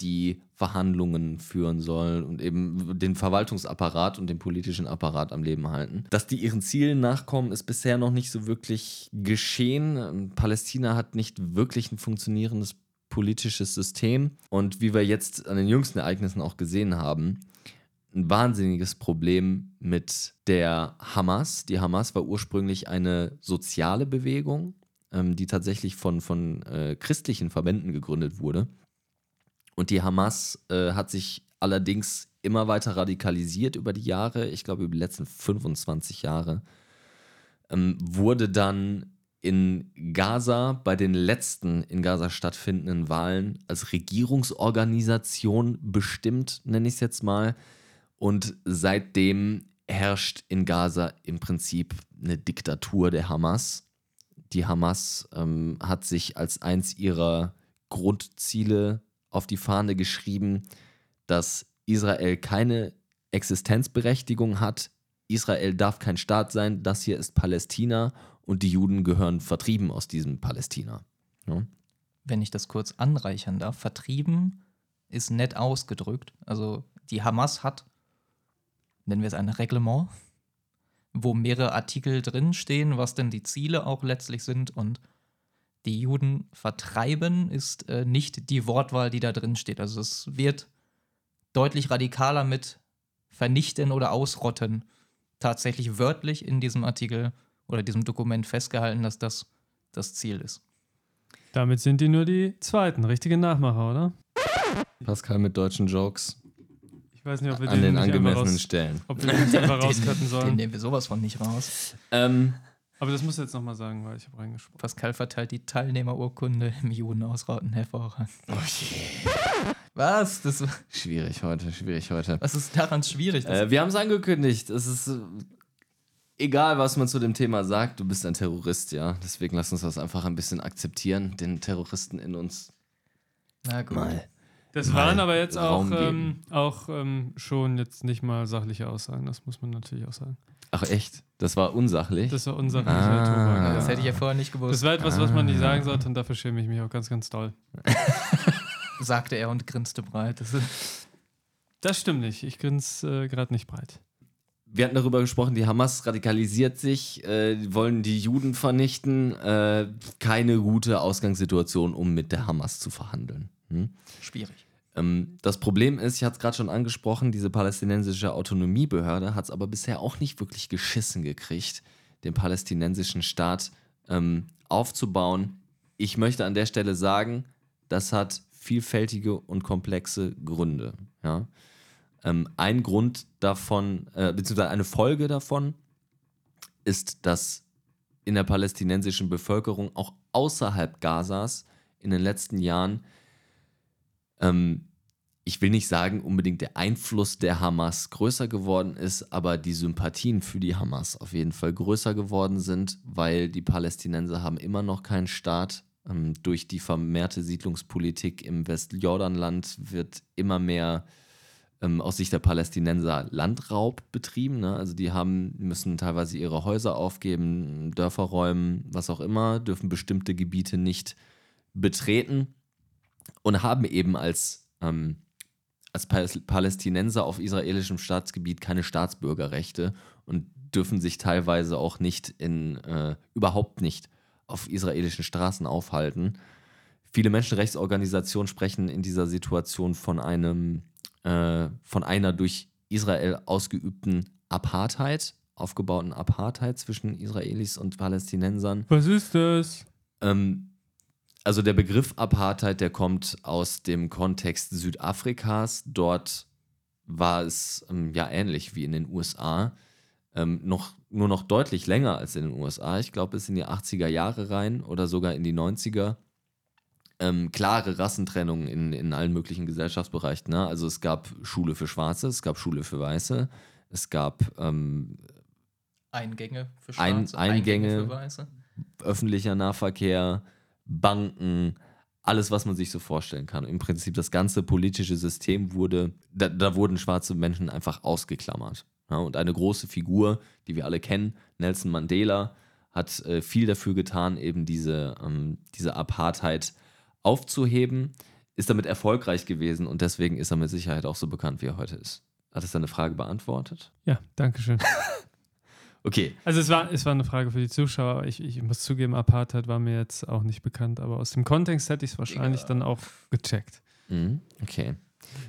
die Verhandlungen führen sollen und eben den Verwaltungsapparat und den politischen Apparat am Leben halten. Dass die ihren Zielen nachkommen, ist bisher noch nicht so wirklich geschehen. Palästina hat nicht wirklich ein funktionierendes politisches System und wie wir jetzt an den jüngsten Ereignissen auch gesehen haben, ein wahnsinniges Problem mit der Hamas. Die Hamas war ursprünglich eine soziale Bewegung, ähm, die tatsächlich von, von äh, christlichen Verbänden gegründet wurde. Und die Hamas äh, hat sich allerdings immer weiter radikalisiert über die Jahre, ich glaube über die letzten 25 Jahre, ähm, wurde dann in Gaza bei den letzten in Gaza stattfindenden Wahlen als Regierungsorganisation bestimmt, nenne ich es jetzt mal. Und seitdem herrscht in Gaza im Prinzip eine Diktatur der Hamas. Die Hamas ähm, hat sich als eins ihrer Grundziele auf die Fahne geschrieben, dass Israel keine Existenzberechtigung hat. Israel darf kein Staat sein. Das hier ist Palästina und die Juden gehören vertrieben aus diesem Palästina. Ja. Wenn ich das kurz anreichern darf, vertrieben ist nett ausgedrückt. Also die Hamas hat, nennen wir es ein Reglement, wo mehrere Artikel drinstehen, was denn die Ziele auch letztlich sind und die Juden vertreiben, ist äh, nicht die Wortwahl, die da drin steht. Also es wird deutlich radikaler mit vernichten oder ausrotten tatsächlich wörtlich in diesem Artikel oder diesem Dokument festgehalten, dass das das Ziel ist. Damit sind die nur die zweiten richtigen Nachmacher, oder? Pascal mit deutschen Jokes. Ich weiß nicht, ob wir an den, den angemessenen raus, Stellen. Ob wir den jetzt einfach rauscutten Den sollen. nehmen wir sowas von nicht raus. Ähm, Aber das musst du jetzt nochmal sagen, weil ich habe reingesprochen. Pascal verteilt die Teilnehmerurkunde im Juden ausrauten hervorragend. Was? Das, schwierig heute, schwierig heute. was ist daran schwierig? Äh, wir haben es angekündigt. Es ist äh, egal, was man zu dem Thema sagt, du bist ein Terrorist, ja. Deswegen lass uns das einfach ein bisschen akzeptieren, den Terroristen in uns na gut. mal. Das mal waren aber jetzt auch, ähm, auch ähm, schon jetzt nicht mal sachliche Aussagen, das muss man natürlich auch sagen. Ach echt? Das war unsachlich? Das war unser Ah. Tobak. Das hätte ich ja vorher nicht Das gewusst, war etwas, was man nicht sagen sollte und dafür schäme ich mich auch ganz, ganz doll. sagte er und grinste breit. Das Das stimmt nicht. Ich grinse äh, gerade nicht breit. Wir hatten darüber gesprochen, die Hamas radikalisiert sich, äh, wollen die Juden vernichten. Äh, keine gute Ausgangssituation, um mit der Hamas zu verhandeln. Hm? schwierig. Ähm, das Problem ist, ich hatte es gerade schon angesprochen, diese palästinensische Autonomiebehörde hat es aber bisher auch nicht wirklich geschissen gekriegt, den palästinensischen Staat ähm, aufzubauen. Ich möchte an der Stelle sagen, das hat vielfältige und komplexe Gründe. Ja? Ähm, ein Grund davon, äh, beziehungsweise eine Folge davon, ist, dass in der palästinensischen Bevölkerung auch außerhalb Gazas in den letzten Jahren ähm, ich will nicht sagen, unbedingt der Einfluss der Hamas größer geworden ist, aber die Sympathien für die Hamas auf jeden Fall größer geworden sind, weil die Palästinenser haben immer noch keinen Staat. Ähm, durch die vermehrte Siedlungspolitik im Westjordanland wird immer mehr ähm, aus Sicht der Palästinenser Landraub betrieben. Ne? Also die haben, müssen teilweise ihre Häuser aufgeben, Dörfer räumen, was auch immer, dürfen bestimmte Gebiete nicht betreten und haben eben als, ähm, als Paläs- Palästinenser auf israelischem Staatsgebiet keine Staatsbürgerrechte und dürfen sich teilweise auch nicht in, äh, überhaupt nicht auf israelischen Straßen aufhalten. Viele Menschenrechtsorganisationen sprechen in dieser Situation von einem, äh, von einer durch Israel ausgeübten Apartheid, aufgebauten Apartheid zwischen Israelis und Palästinensern. Was ist das? Ähm, also der Begriff Apartheid, der kommt aus dem Kontext Südafrikas. Dort war es ähm, ja ähnlich wie in den USA. Ähm, noch, nur noch deutlich länger als in den USA. Ich glaube, bis in die 80er Jahre rein oder sogar in die 90er. Ähm, klare Rassentrennung in, in allen möglichen Gesellschaftsbereichen. Ne? Also es gab Schule für Schwarze, es gab Schule für Weiße, es gab ähm, Eingänge für Ein- Schwarze, Eingänge. für Weiße. öffentlicher Nahverkehr, Banken, alles, was man sich so vorstellen kann. Im Prinzip das ganze politische System wurde, da, da wurden schwarze Menschen einfach ausgeklammert. Ja, und eine große Figur, die wir alle kennen, Nelson Mandela, hat äh, viel dafür getan, eben diese, ähm, diese Apartheid aufzuheben, ist damit erfolgreich gewesen und deswegen ist er mit Sicherheit auch so bekannt, wie er heute ist. Hat es deine Frage beantwortet? Ja, danke schön. Okay, Also es war, es war eine Frage für die Zuschauer. Ich, ich muss zugeben, Apartheid war mir jetzt auch nicht bekannt, aber aus dem Kontext hätte ich es wahrscheinlich Ja. dann auch gecheckt. mhm. okay.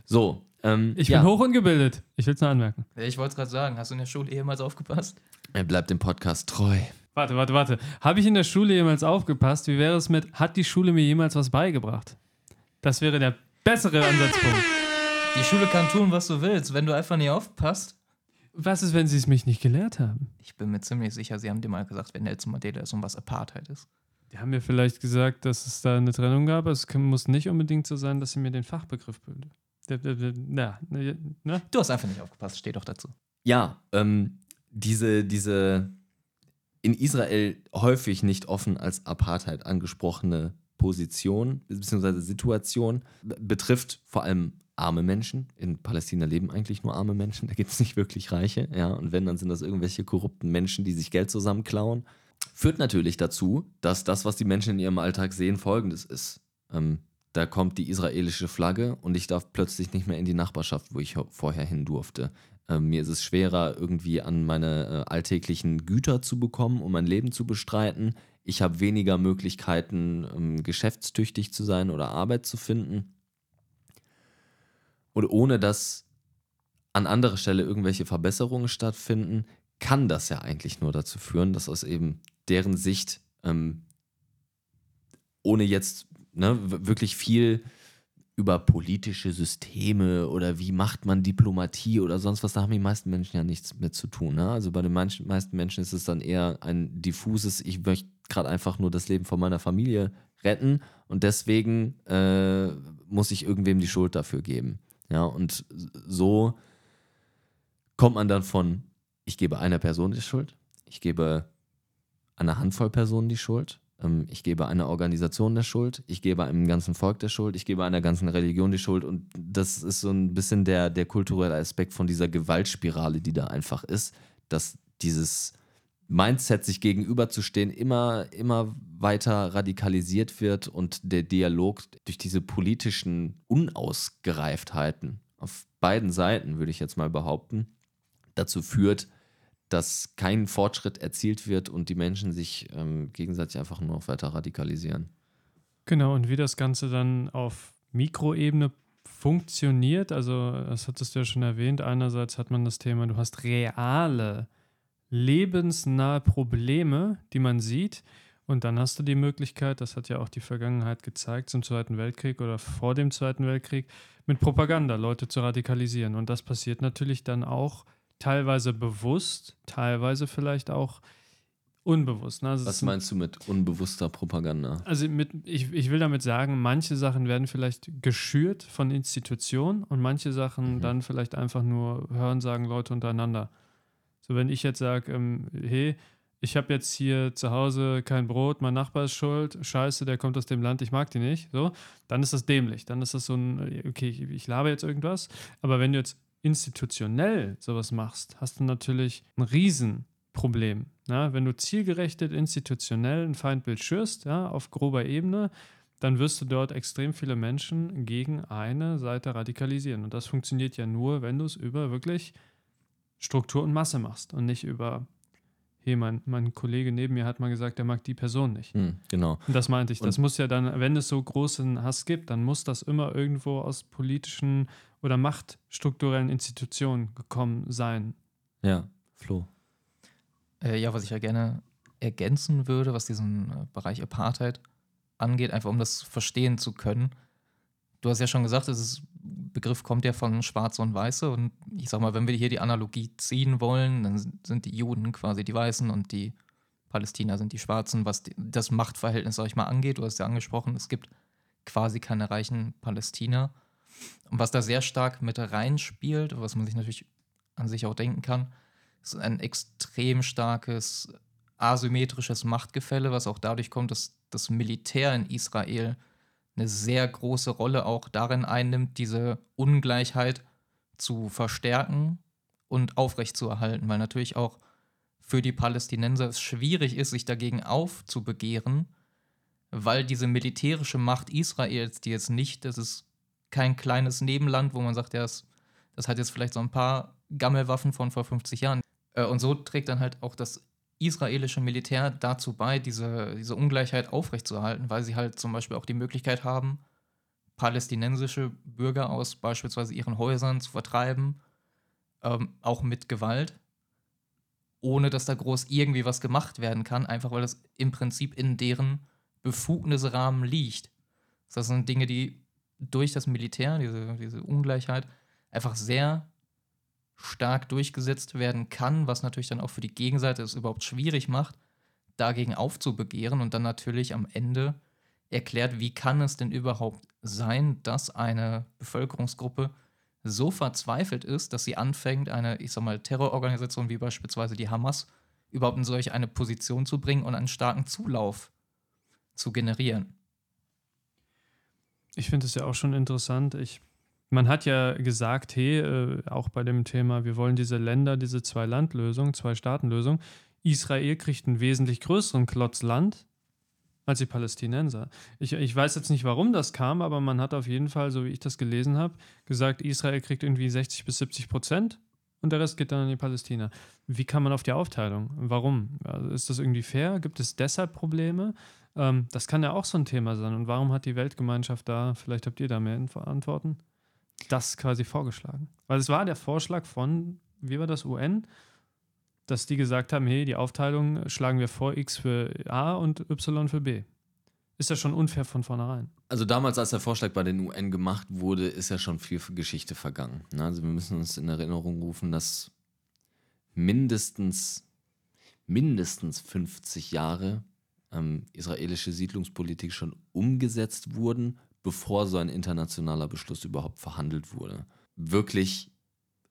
So, ähm, Ich ja. bin hoch ungebildet. Ich will es nur anmerken. Ich wollte es gerade sagen, hast du in der Schule jemals aufgepasst? Er bleibt dem Podcast treu. Warte, warte, warte. Habe ich in der Schule jemals aufgepasst? Wie wäre es mit, hat die Schule mir jemals was beigebracht? Das wäre der bessere Ansatzpunkt. Die Schule kann tun, was du willst, wenn du einfach nicht aufpasst. Was ist, wenn sie es mich nicht gelehrt haben? Ich bin mir ziemlich sicher, sie haben dir mal gesagt, wer Nelson Mandela ist und was Apartheid ist. Die haben mir vielleicht gesagt, dass es da eine Trennung gab. Es kann- muss nicht unbedingt so sein, dass sie mir den Fachbegriff bilden. Ne, ne? Du hast einfach nicht aufgepasst, steht doch dazu. Ja, ähm, diese, diese in Israel häufig nicht offen als Apartheid angesprochene Position bzw. Situation betrifft vor allem arme Menschen. In Palästina leben eigentlich nur arme Menschen, da gibt es nicht wirklich Reiche. Ja, und wenn, dann sind das irgendwelche korrupten Menschen, die sich Geld zusammenklauen. Führt natürlich dazu, dass das, was die Menschen in ihrem Alltag sehen, folgendes ist. Ähm, da kommt die israelische Flagge und ich darf plötzlich nicht mehr in die Nachbarschaft, wo ich vorher hin durfte. Ähm, mir ist es schwerer, irgendwie an meine äh, alltäglichen Güter zu bekommen, um mein Leben zu bestreiten. Ich habe weniger Möglichkeiten, ähm, geschäftstüchtig zu sein oder Arbeit zu finden. Und ohne dass an anderer Stelle irgendwelche Verbesserungen stattfinden, kann das ja eigentlich nur dazu führen, dass aus eben deren Sicht, ähm, ohne jetzt ne, wirklich viel über politische Systeme oder wie macht man Diplomatie oder sonst was, da haben die meisten Menschen ja nichts mit zu tun. Ne? Also bei den meisten Menschen ist es dann eher ein diffuses, ich möchte gerade einfach nur das Leben von meiner Familie retten und deswegen äh, muss ich irgendwem die Schuld dafür geben. Ja, und so kommt man dann von, ich gebe einer Person die Schuld, ich gebe einer Handvoll Personen die Schuld, ähm, ich gebe einer Organisation der Schuld, ich gebe einem ganzen Volk der Schuld, ich gebe einer ganzen Religion die Schuld. Und das ist so ein bisschen der, der kulturelle Aspekt von dieser Gewaltspirale, die da einfach ist, dass dieses Mindset, sich gegenüberzustehen, immer, immer weiter radikalisiert wird und der Dialog durch diese politischen Unausgereiftheiten auf beiden Seiten, würde ich jetzt mal behaupten, dazu führt, dass kein Fortschritt erzielt wird und die Menschen sich ähm, gegenseitig einfach nur noch weiter radikalisieren. Genau, und wie das Ganze dann auf Mikroebene funktioniert, also das hattest du ja schon erwähnt, einerseits hat man das Thema, du hast reale lebensnahe Probleme, die man sieht. Und dann hast du die Möglichkeit, das hat ja auch die Vergangenheit gezeigt, zum Zweiten Weltkrieg oder vor dem Zweiten Weltkrieg, mit Propaganda Leute zu radikalisieren. Und das passiert natürlich dann auch teilweise bewusst, teilweise vielleicht auch unbewusst. Ne? Also Was meinst du mit unbewusster Propaganda? Also mit, ich, ich will damit sagen, manche Sachen werden vielleicht geschürt von Institutionen und manche Sachen Mhm. dann vielleicht einfach nur hören, sagen Leute untereinander. So, wenn ich jetzt sage, ähm, hey, ich habe jetzt hier zu Hause kein Brot, mein Nachbar ist schuld, scheiße, der kommt aus dem Land, ich mag die nicht, so, dann ist das dämlich. Dann ist das so ein, okay, ich, ich laber jetzt irgendwas. Aber wenn du jetzt institutionell sowas machst, hast du natürlich ein Riesenproblem. Ja? Wenn du zielgerechtet institutionell ein Feindbild schürst, ja, auf grober Ebene, dann wirst du dort extrem viele Menschen gegen eine Seite radikalisieren. Und das funktioniert ja nur, wenn du es über wirklich Struktur und Masse machst und nicht über, hey, mein, mein Kollege neben mir hat mal gesagt, er mag die Person nicht. Hm, genau. Und das meinte ich. Das Und- muss ja dann, wenn es so großen Hass gibt, dann muss das immer irgendwo aus politischen oder machtstrukturellen Institutionen gekommen sein. Ja, Flo. Äh, ja, was ich ja gerne ergänzen würde, was diesen äh, Bereich Apartheid angeht, einfach um das verstehen zu können. Du hast ja schon gesagt, das Begriff kommt ja von Schwarze und Weiße und ich sag mal, wenn wir hier die Analogie ziehen wollen, dann sind- die Juden quasi die Weißen und die Palästina sind die Schwarzen, was die, das Machtverhältnis, sag ich mal, angeht. Du hast ja angesprochen, es gibt quasi keine reichen Palästina. Und was da sehr stark mit reinspielt, was man sich natürlich an sich auch denken kann, ist ein extrem starkes asymmetrisches Machtgefälle, was auch dadurch kommt, dass das Militär in Israel eine sehr große Rolle auch darin einnimmt, diese Ungleichheit zu verstärken und aufrechtzuerhalten, weil natürlich auch für die Palästinenser es schwierig ist, sich dagegen aufzubegehren, weil diese militärische Macht Israels, die jetzt nicht, das ist kein kleines Nebenland, wo man sagt, ja, das, das hat jetzt vielleicht so ein paar Gammelwaffen von vor 50 Jahren. Äh, Und so trägt dann halt auch das israelische Militär dazu bei, diese, diese Ungleichheit aufrechtzuerhalten, weil sie halt zum Beispiel auch die Möglichkeit haben, palästinensische Bürger aus beispielsweise ihren Häusern zu vertreiben, ähm, auch mit Gewalt, ohne dass da groß irgendwie was gemacht werden kann, einfach weil das im Prinzip in deren Befugnisrahmen liegt. Das sind Dinge, die durch das Militär, diese, diese Ungleichheit, einfach sehr stark durchgesetzt werden kann, was natürlich dann auch für die Gegenseite es überhaupt schwierig macht, dagegen aufzubegehren und dann natürlich am Ende erklärt, wie kann es denn überhaupt sein, dass eine Bevölkerungsgruppe so verzweifelt ist, dass sie anfängt, eine, ich sag mal, Terrororganisation wie beispielsweise die Hamas überhaupt in solch eine Position zu bringen und einen starken Zulauf zu generieren. Ich finde es ja auch schon interessant. Ich, man hat ja gesagt, hey, äh, auch bei dem Thema, wir wollen diese Länder, diese Zwei-Land-Lösung, Zwei-Staaten-Lösung. Israel kriegt einen wesentlich größeren Klotz Land als die Palästinenser. Ich, ich weiß jetzt nicht, warum das kam, aber man hat auf jeden Fall, so wie ich das gelesen habe, gesagt, Israel kriegt irgendwie 60 bis 70 Prozent und der Rest geht dann an die Palästina. Wie kann man auf die Aufteilung? Warum? Also ist das irgendwie fair? Gibt es deshalb Probleme? Ähm, das kann ja auch so ein Thema sein. Und warum hat die Weltgemeinschaft da, vielleicht habt ihr da mehr Antworten, das quasi vorgeschlagen? Weil es war der Vorschlag von, wie war das, UN, dass die gesagt haben, hey, die Aufteilung schlagen wir vor, X für A und Y für B. Ist ja schon unfair von vornherein. Also damals, als der Vorschlag bei den UN gemacht wurde, ist ja schon viel Geschichte vergangen. ne? Also wir müssen uns in Erinnerung rufen, dass mindestens, mindestens 50 Jahre ähm, israelische Siedlungspolitik schon umgesetzt wurden, bevor so ein internationaler Beschluss überhaupt verhandelt wurde. Wirklich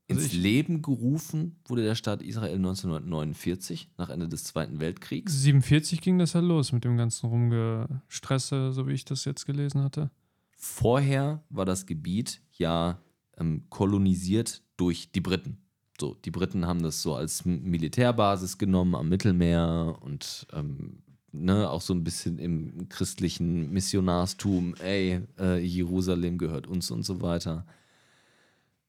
Also ins Leben gerufen wurde der Staat Israel 1949, nach Ende des Zweiten Weltkriegs. 47 ging das ja los mit dem ganzen Rumgestresse, so wie ich das jetzt gelesen hatte. Vorher war das Gebiet ja ähm, kolonisiert durch die Briten. So, die Briten haben das so als Militärbasis genommen am Mittelmeer und ähm, ne, auch so ein bisschen im christlichen Missionarstum, ey, äh, Jerusalem gehört uns und so weiter.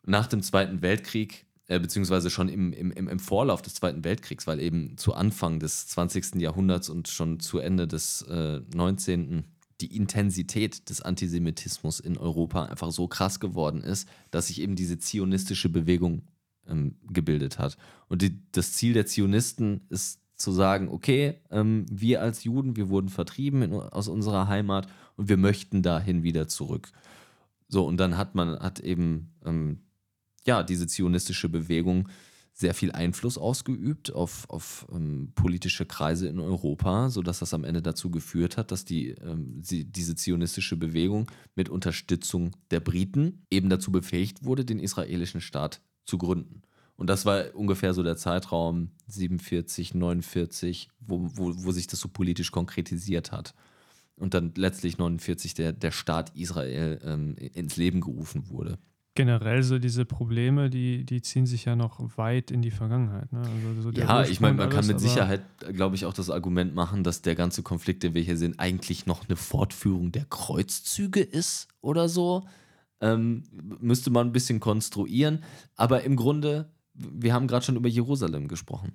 Nach dem Zweiten Weltkrieg, äh, beziehungsweise schon im, im, im Vorlauf des Zweiten Weltkriegs, weil eben zu Anfang des 20. Jahrhunderts und schon zu Ende des äh, 19. die Intensität des Antisemitismus in Europa einfach so krass geworden ist, dass sich eben diese zionistische Bewegung ähm, gebildet hat. Und die, das Ziel der Zionisten ist zu sagen, okay, ähm, wir als Juden, wir wurden vertrieben in, aus unserer Heimat und wir möchten dahin wieder zurück. So, und dann hat man, hat eben, ähm, ja, diese zionistische Bewegung sehr viel Einfluss ausgeübt auf, auf ähm, politische Kreise in Europa, sodass das am Ende dazu geführt hat, dass die, ähm, sie, diese zionistische Bewegung mit Unterstützung der Briten eben dazu befähigt wurde, den israelischen Staat zu gründen. Und das war ungefähr so der Zeitraum 47, 49, wo, wo, wo sich das so politisch konkretisiert hat. Und dann letztlich 49 der, der Staat Israel ähm, ins Leben gerufen wurde. Generell so diese Probleme, die, die ziehen sich ja noch weit in die Vergangenheit. Ne? Also so Ja, ich meine, man und kann mit alles, Sicherheit, glaube ich, auch das Argument machen, dass der ganze Konflikt, den wir hier sehen, eigentlich noch eine Fortführung der Kreuzzüge ist oder so. Ähm, müsste man ein bisschen konstruieren. Aber im Grunde, wir haben gerade schon über Jerusalem gesprochen.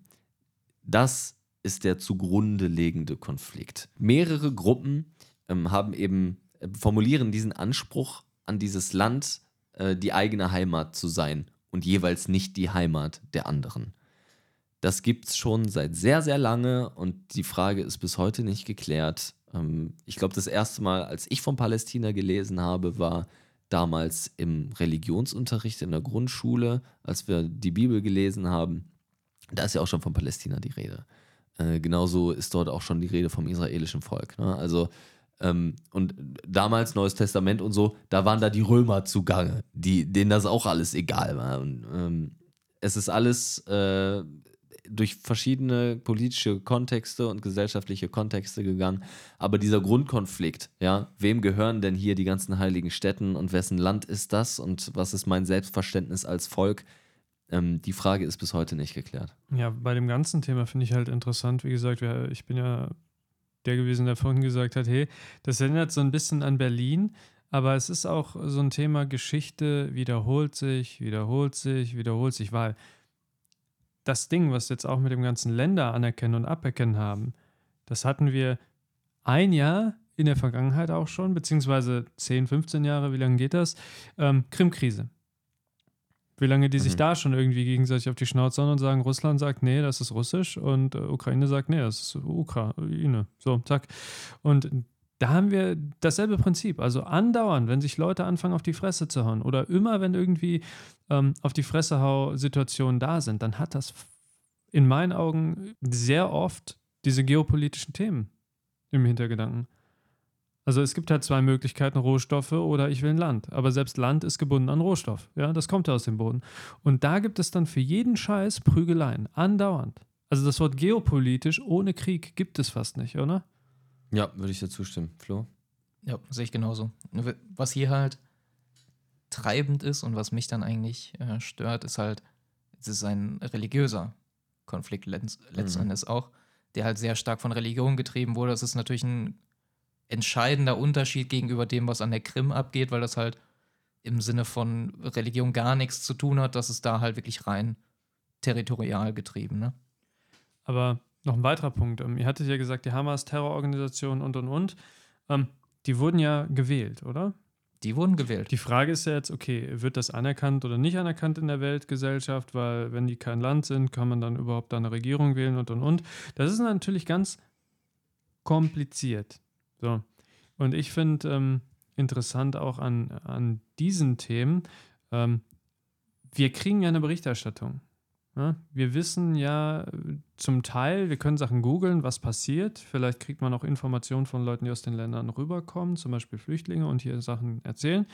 Das ist der zugrunde liegende Konflikt. Mehrere Gruppen ähm, haben eben, äh, formulieren diesen Anspruch an dieses Land, äh, die eigene Heimat zu sein und jeweils nicht die Heimat der anderen. Das gibt es schon seit sehr, sehr lange und die Frage ist bis heute nicht geklärt. Ähm, ich glaube, das erste Mal, als ich von Palästina gelesen habe, war damals im Religionsunterricht in der Grundschule, als wir die Bibel gelesen haben. Da ist ja auch schon von Palästina die Rede. Äh, genauso ist dort auch schon die Rede vom israelischen Volk. Ne? Also, ähm, und damals Neues Testament und so, da waren da die Römer zugange, die, denen das auch alles egal war. Und, ähm, es ist alles äh, durch verschiedene politische Kontexte und gesellschaftliche Kontexte gegangen. Aber dieser Grundkonflikt, ja, wem gehören denn hier die ganzen heiligen Städten und wessen Land ist das und was ist mein Selbstverständnis als Volk? Ähm, die Frage ist bis heute nicht geklärt. Ja, bei dem ganzen Thema finde ich halt interessant, wie gesagt, ich bin ja der gewesen, der vorhin gesagt hat, hey, das erinnert so ein bisschen an Berlin, aber es ist auch so ein Thema Geschichte wiederholt sich, wiederholt sich, wiederholt sich, weil das Ding, was jetzt auch mit dem ganzen Länder anerkennen und aberkennen haben, das hatten wir ein Jahr in der Vergangenheit auch schon, beziehungsweise 10, 15 Jahre, wie lange geht das? Ähm, Krim-Krise. Wie lange die sich Mhm. da schon irgendwie gegenseitig auf die Schnauze hauen und sagen, Russland sagt, nee, das ist russisch und äh, Ukraine sagt, nee, das ist Ukraine. So, zack. Und da haben wir dasselbe Prinzip. Also andauernd, wenn sich Leute anfangen, auf die Fresse zu hauen oder immer, wenn irgendwie ähm, auf die Fresse hau Situationen da sind, dann hat das in meinen Augen sehr oft diese geopolitischen Themen im Hintergedanken. Also es gibt halt zwei Möglichkeiten, Rohstoffe oder ich will ein Land. Aber selbst Land ist gebunden an Rohstoff. Ja, das kommt ja aus dem Boden. Und da gibt es dann für jeden Scheiß Prügeleien. Andauernd. Also das Wort geopolitisch ohne Krieg gibt es fast nicht, oder? Ja, würde ich dir zustimmen. Flo? Ja, sehe ich genauso. Was hier halt treibend ist und was mich dann eigentlich äh, stört, ist halt, es ist ein religiöser Konflikt letzt, letzten Mhm. Endes auch, der halt sehr stark von Religion getrieben wurde. Das ist natürlich ein entscheidender Unterschied gegenüber dem, was an der Krim abgeht, weil das halt im Sinne von Religion gar nichts zu tun hat. Das ist da halt wirklich rein territorial getrieben. Ne? Aber noch ein weiterer Punkt. Ähm, ihr hattet ja gesagt, die Hamas, Terrororganisation und und und. Ähm, die wurden ja gewählt, oder? Die wurden gewählt. Die Frage ist ja jetzt, okay, wird das anerkannt oder nicht anerkannt in der Weltgesellschaft? Weil, wenn die kein Land sind, kann man dann überhaupt da eine Regierung wählen und und und. Das ist natürlich ganz kompliziert. So. Und ich finde ähm, interessant auch an, an diesen Themen, ähm, wir kriegen ja eine Berichterstattung. Ja? Wir wissen ja äh, zum Teil, wir können Sachen googeln, was passiert. Vielleicht kriegt man auch Informationen von Leuten, die aus den Ländern rüberkommen, zum Beispiel Flüchtlinge und hier Sachen erzählen.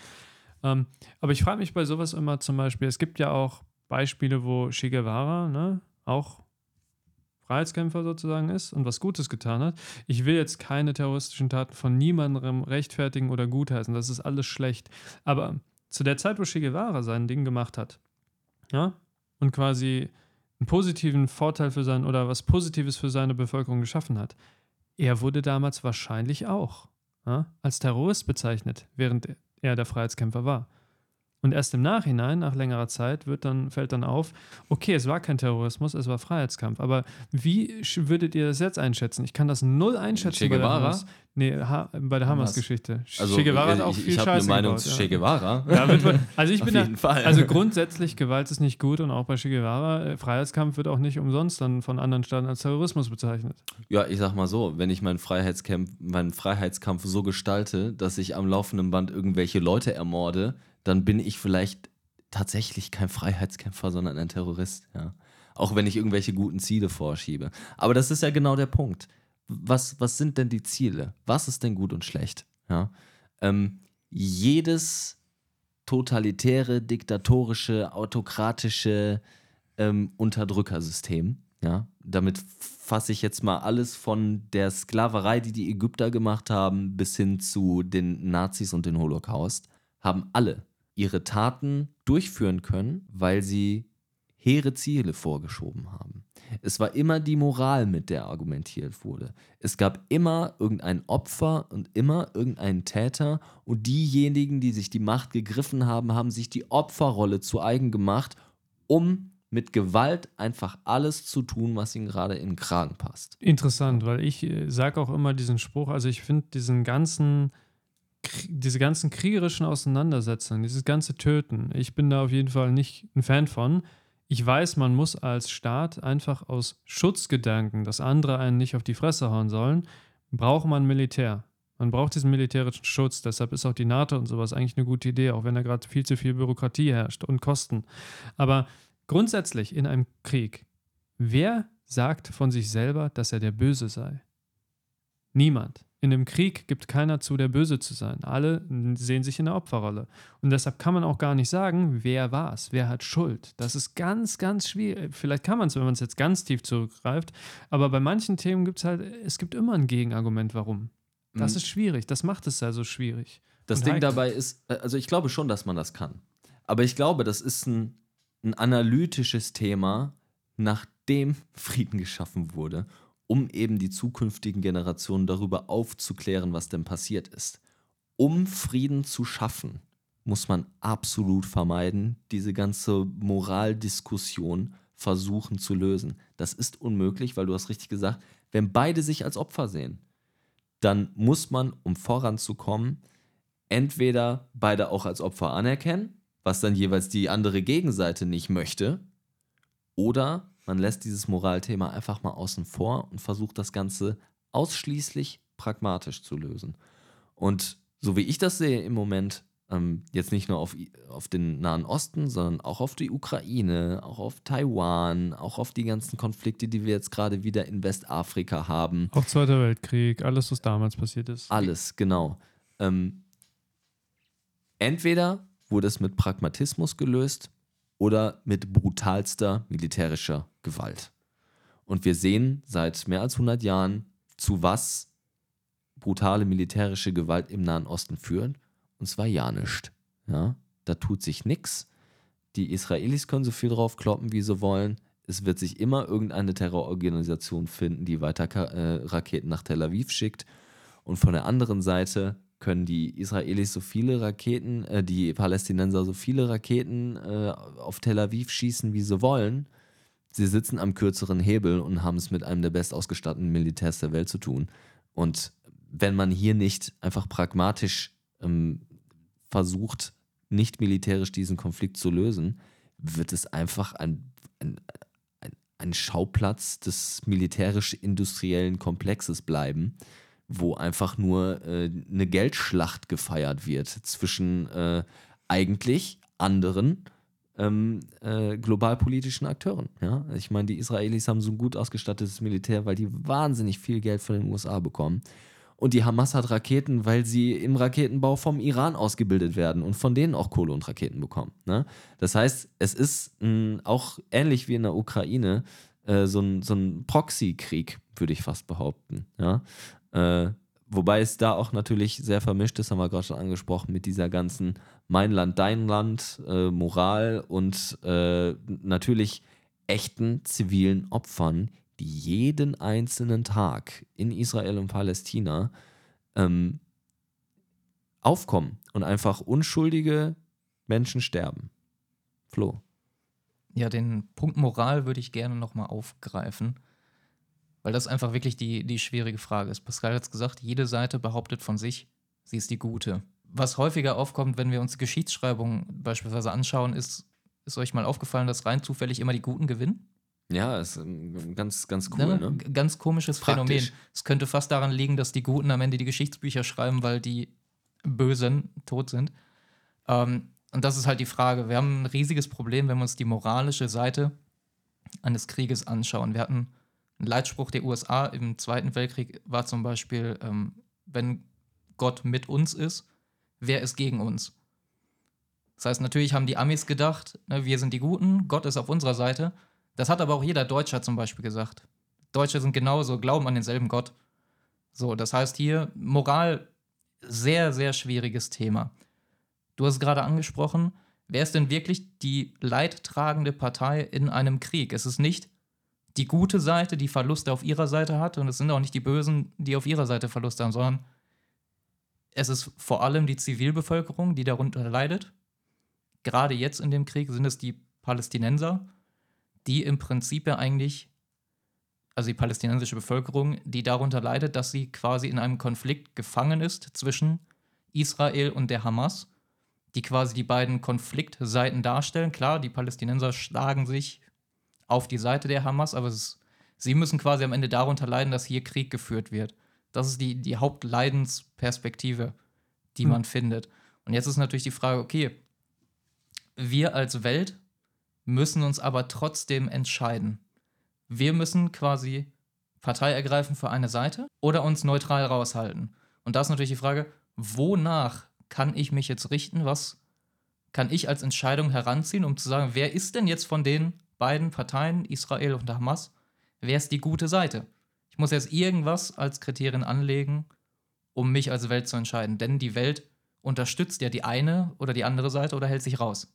Ähm, aber ich frage mich bei sowas immer zum Beispiel, es gibt ja auch Beispiele, wo Che Guevara ne, auch Freiheitskämpfer sozusagen ist und was Gutes getan hat. Ich will jetzt keine terroristischen Taten von niemandem rechtfertigen oder gutheißen. Das ist alles schlecht. Aber zu der Zeit, wo Che Guevara sein Ding gemacht hat, ja, und quasi einen positiven Vorteil für sein oder was Positives für seine Bevölkerung geschaffen hat, er wurde damals wahrscheinlich auch ja, als Terrorist bezeichnet, während er der Freiheitskämpfer war. Und erst im Nachhinein, nach längerer Zeit, wird dann, fällt dann auf, okay, es war kein Terrorismus, es war Freiheitskampf. Aber wie würdet ihr das jetzt einschätzen? Ich kann das null einschätzen Che bei der Guevara? Hamas. Nee, ha bei der Hamas. Hamas-Geschichte. Also, che Guevara hat äh, auch ich, viel ich habe eine Scheiße Meinung gebaut, zu ja. Che Guevara. Ja, man, also ich Auf bin da, Fall. also grundsätzlich, Gewalt ist nicht gut und auch bei Che Guevara, äh, Freiheitskampf wird auch nicht umsonst dann von anderen Staaten als Terrorismus bezeichnet. Ja, ich sag mal so, wenn ich meinen Freiheitskampf, meinen Freiheitskampf so gestalte, dass ich am laufenden Band irgendwelche Leute ermorde, dann bin ich vielleicht tatsächlich kein Freiheitskämpfer, sondern ein Terrorist, ja. Auch wenn ich irgendwelche guten Ziele vorschiebe. Aber das ist ja genau der Punkt. Was, was sind denn die Ziele? Was ist denn gut und schlecht? Ja? Ähm, jedes totalitäre, diktatorische, autokratische ähm, Unterdrückersystem. Ja, damit fasse ich jetzt mal alles von der Sklaverei, die die Ägypter gemacht haben, bis hin zu den Nazis und den Holocaust, haben alle ihre Taten durchführen können, weil sie hehre Ziele vorgeschoben haben. Es war immer die Moral, mit der argumentiert wurde. Es gab immer irgendein Opfer und immer irgendeinen Täter und diejenigen, die sich die Macht gegriffen haben, haben sich die Opferrolle zu eigen gemacht, um mit Gewalt einfach alles zu tun, was ihnen gerade in den Kragen passt. Interessant, weil ich äh, sage auch immer diesen Spruch, also ich finde diesen ganzen, diese ganzen kriegerischen Auseinandersetzungen, dieses ganze Töten, ich bin da auf jeden Fall nicht ein Fan von. Ich weiß, man muss als Staat einfach aus Schutzgedanken, dass andere einen nicht auf die Fresse hauen sollen, braucht man Militär. Man braucht diesen militärischen Schutz, deshalb ist auch die NATO und sowas eigentlich eine gute Idee, auch wenn da gerade viel zu viel Bürokratie herrscht und Kosten. Aber grundsätzlich in einem Krieg, wer sagt von sich selber, dass er der Böse sei? Niemand. In einem Krieg gibt keiner zu, der Böse zu sein. Alle sehen sich in der Opferrolle. Und deshalb kann man auch gar nicht sagen, wer war es, wer hat Schuld. Das ist ganz, ganz schwierig. Vielleicht kann man es, wenn man es jetzt ganz tief zurückgreift. Aber bei manchen Themen gibt es halt, es gibt immer ein Gegenargument, warum. Das Mhm. ist schwierig. Das macht es ja so schwierig. Das Und Ding heikel. dabei ist, äh, also ich glaube schon, dass man das kann. Aber ich glaube, das ist ein, ein analytisches Thema, nachdem Frieden geschaffen wurde, um eben die zukünftigen Generationen darüber aufzuklären, was denn passiert ist. Um Frieden zu schaffen, muss man absolut vermeiden, diese ganze Moraldiskussion versuchen zu lösen. Das ist unmöglich, weil du hast richtig gesagt, wenn beide sich als Opfer sehen, dann muss man, um voranzukommen, entweder beide auch als Opfer anerkennen, was dann jeweils die andere Gegenseite nicht möchte, oder man lässt dieses Moralthema einfach mal außen vor und versucht das Ganze ausschließlich pragmatisch zu lösen. Und so wie ich das sehe im Moment, ähm, jetzt nicht nur auf, auf den Nahen Osten, sondern auch auf die Ukraine, auch auf Taiwan, auch auf die ganzen Konflikte, die wir jetzt gerade wieder in Westafrika haben, Auch Zweiter Weltkrieg, alles, was damals passiert ist. alles, genau. Ähm, entweder wurde es mit Pragmatismus gelöst oder mit brutalster militärischer Gewalt. Und wir sehen seit mehr als 100 Jahren, zu was brutale militärische Gewalt im Nahen Osten führt. Und zwar ja nicht. Ja? Da tut sich nichts. Die Israelis können so viel drauf kloppen, wie sie wollen. Es wird sich immer irgendeine Terrororganisation finden, die weiter äh, Raketen nach Tel Aviv schickt. Und von der anderen Seite können die Israelis so viele Raketen, äh, die Palästinenser so viele Raketen äh, auf Tel Aviv schießen, wie sie wollen. Sie sitzen am kürzeren Hebel und haben es mit einem der bestausgestatteten Militärs der Welt zu tun. Und wenn man hier nicht einfach pragmatisch ähm, versucht, nicht militärisch diesen Konflikt zu lösen, wird es einfach ein, ein, ein, ein Schauplatz des militärisch-industriellen Komplexes bleiben, wo einfach nur äh, eine Geldschlacht gefeiert wird zwischen äh, eigentlich anderen ähm, äh, globalpolitischen Akteuren. Ja? Ich meine, die Israelis haben so ein gut ausgestattetes Militär, weil die wahnsinnig viel Geld von den USA bekommen. Und die Hamas hat Raketen, weil sie im Raketenbau vom Iran ausgebildet werden und von denen auch Kohle und Raketen bekommen. Ne? Das heißt, es ist mh, auch ähnlich wie in der Ukraine äh, so ein, so ein Proxy-Krieg, würde ich fast behaupten. Ja? Äh, Wobei es da auch natürlich sehr vermischt ist, haben wir gerade schon angesprochen, mit dieser ganzen Mein Land, Dein Land, äh, Moral und äh, natürlich echten zivilen Opfern, die jeden einzelnen Tag in Israel und Palästina ähm, aufkommen und einfach unschuldige Menschen sterben. Flo. Ja, den Punkt Moral würde ich gerne nochmal aufgreifen, weil das einfach wirklich die, die schwierige Frage ist. Pascal hat es gesagt, jede Seite behauptet von sich, sie ist die gute. Was häufiger aufkommt, wenn wir uns Geschichtsschreibung beispielsweise anschauen, ist, ist euch mal aufgefallen, dass rein zufällig immer die Guten gewinnen? Ja, ist ähm, ganz, ganz cool, Ne? ne? G- Ganz komisches Praktisch. Phänomen. Es könnte fast daran liegen, dass die Guten am Ende die Geschichtsbücher schreiben, weil die Bösen tot sind. Ähm, und das ist halt die Frage. Wir haben ein riesiges Problem, wenn wir uns die moralische Seite eines Krieges anschauen. Wir hatten einen Leitspruch der USA im Zweiten Weltkrieg, war zum Beispiel, ähm, wenn Gott mit uns ist, wer ist gegen uns? Das heißt, natürlich haben die Amis gedacht, ne, wir sind die Guten, Gott ist auf unserer Seite. Das hat aber auch jeder Deutscher zum Beispiel gesagt. Deutsche sind genauso, glauben an denselben Gott. So, das heißt hier Moral, sehr, sehr schwieriges Thema. Du hast gerade angesprochen, wer ist denn wirklich die leidtragende Partei in einem Krieg? Es ist nicht die gute Seite, die Verluste auf ihrer Seite hat, und es sind auch nicht die Bösen, die auf ihrer Seite Verluste haben, sondern es ist vor allem die Zivilbevölkerung, die darunter leidet. Gerade jetzt in dem Krieg sind es die Palästinenser, die im Prinzip ja eigentlich, also die palästinensische Bevölkerung, die darunter leidet, dass sie quasi in einem Konflikt gefangen ist zwischen Israel und der Hamas, die quasi die beiden Konfliktseiten darstellen. Klar, die Palästinenser schlagen sich auf die Seite der Hamas, aber ist, sie müssen quasi am Ende darunter leiden, dass hier Krieg geführt wird. Das ist die, die Hauptleidensperspektive, die Hm. man findet. Und jetzt ist natürlich die Frage, okay, wir als Welt müssen uns aber trotzdem entscheiden. Wir müssen quasi Partei ergreifen für eine Seite oder uns neutral raushalten. Und da ist natürlich die Frage, wonach kann ich mich jetzt richten? Was kann ich als Entscheidung heranziehen, um zu sagen, wer ist denn jetzt von den beiden Parteien, Israel und Hamas, wer ist die gute Seite? Ich muss jetzt irgendwas als Kriterien anlegen, um mich als Welt zu entscheiden. Denn die Welt unterstützt ja die eine oder die andere Seite oder hält sich raus.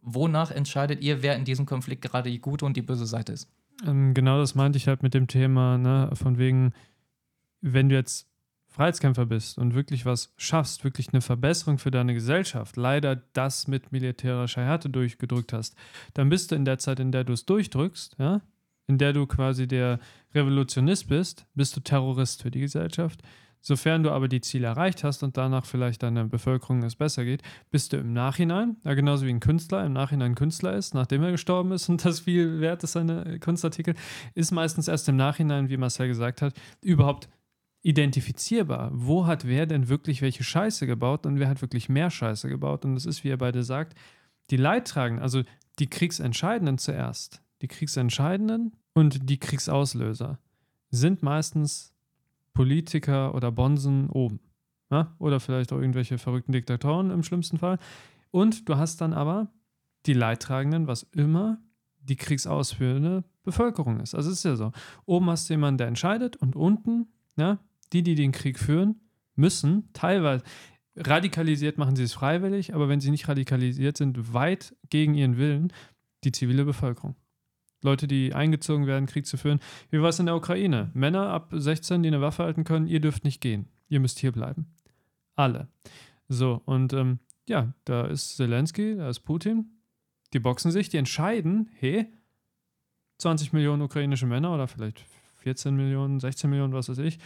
Wonach entscheidet ihr, wer in diesem Konflikt gerade die gute und die böse Seite ist? Ähm, genau das meinte ich halt mit dem Thema, ne, von wegen, wenn du jetzt Freiheitskämpfer bist und wirklich was schaffst, wirklich eine Verbesserung für deine Gesellschaft, leider das mit militärischer Härte durchgedrückt hast, dann bist du in der Zeit, in der du es durchdrückst, ja, in der du quasi der Revolutionist bist, bist du Terrorist für die Gesellschaft. Sofern du aber die Ziele erreicht hast und danach vielleicht deiner Bevölkerung es besser geht, bist du im Nachhinein, ja, genauso wie ein Künstler im Nachhinein Künstler ist, nachdem er gestorben ist und das viel wert ist, seine Kunstartikel, ist meistens erst im Nachhinein, wie Marcel gesagt hat, überhaupt identifizierbar. Wo hat wer denn wirklich welche Scheiße gebaut und wer hat wirklich mehr Scheiße gebaut? Und das ist, wie ihr beide sagt, die Leidtragenden, also die Kriegsentscheidenden zuerst, die Kriegsentscheidenden und die Kriegsauslöser sind meistens Politiker oder Bonzen oben. Ja? Oder vielleicht auch irgendwelche verrückten Diktatoren im schlimmsten Fall. Und du hast dann aber die Leidtragenden, was immer die kriegsausführende Bevölkerung ist. Also es ist ja so. Oben hast du jemanden, der entscheidet und unten, ja, die, die den Krieg führen, müssen teilweise, radikalisiert machen sie es freiwillig, aber wenn sie nicht radikalisiert sind, weit gegen ihren Willen, die zivile Bevölkerung. Leute, die eingezogen werden, Krieg zu führen. Wie war es in der Ukraine? Männer ab 16, die eine Waffe halten können, ihr dürft nicht gehen. Ihr müsst hier bleiben. Alle. So, und ähm, ja, da ist Zelensky, da ist Putin. Die boxen sich, die entscheiden, hey, 20 Millionen ukrainische Männer oder vielleicht 14 Millionen, 16 Millionen, was weiß ich,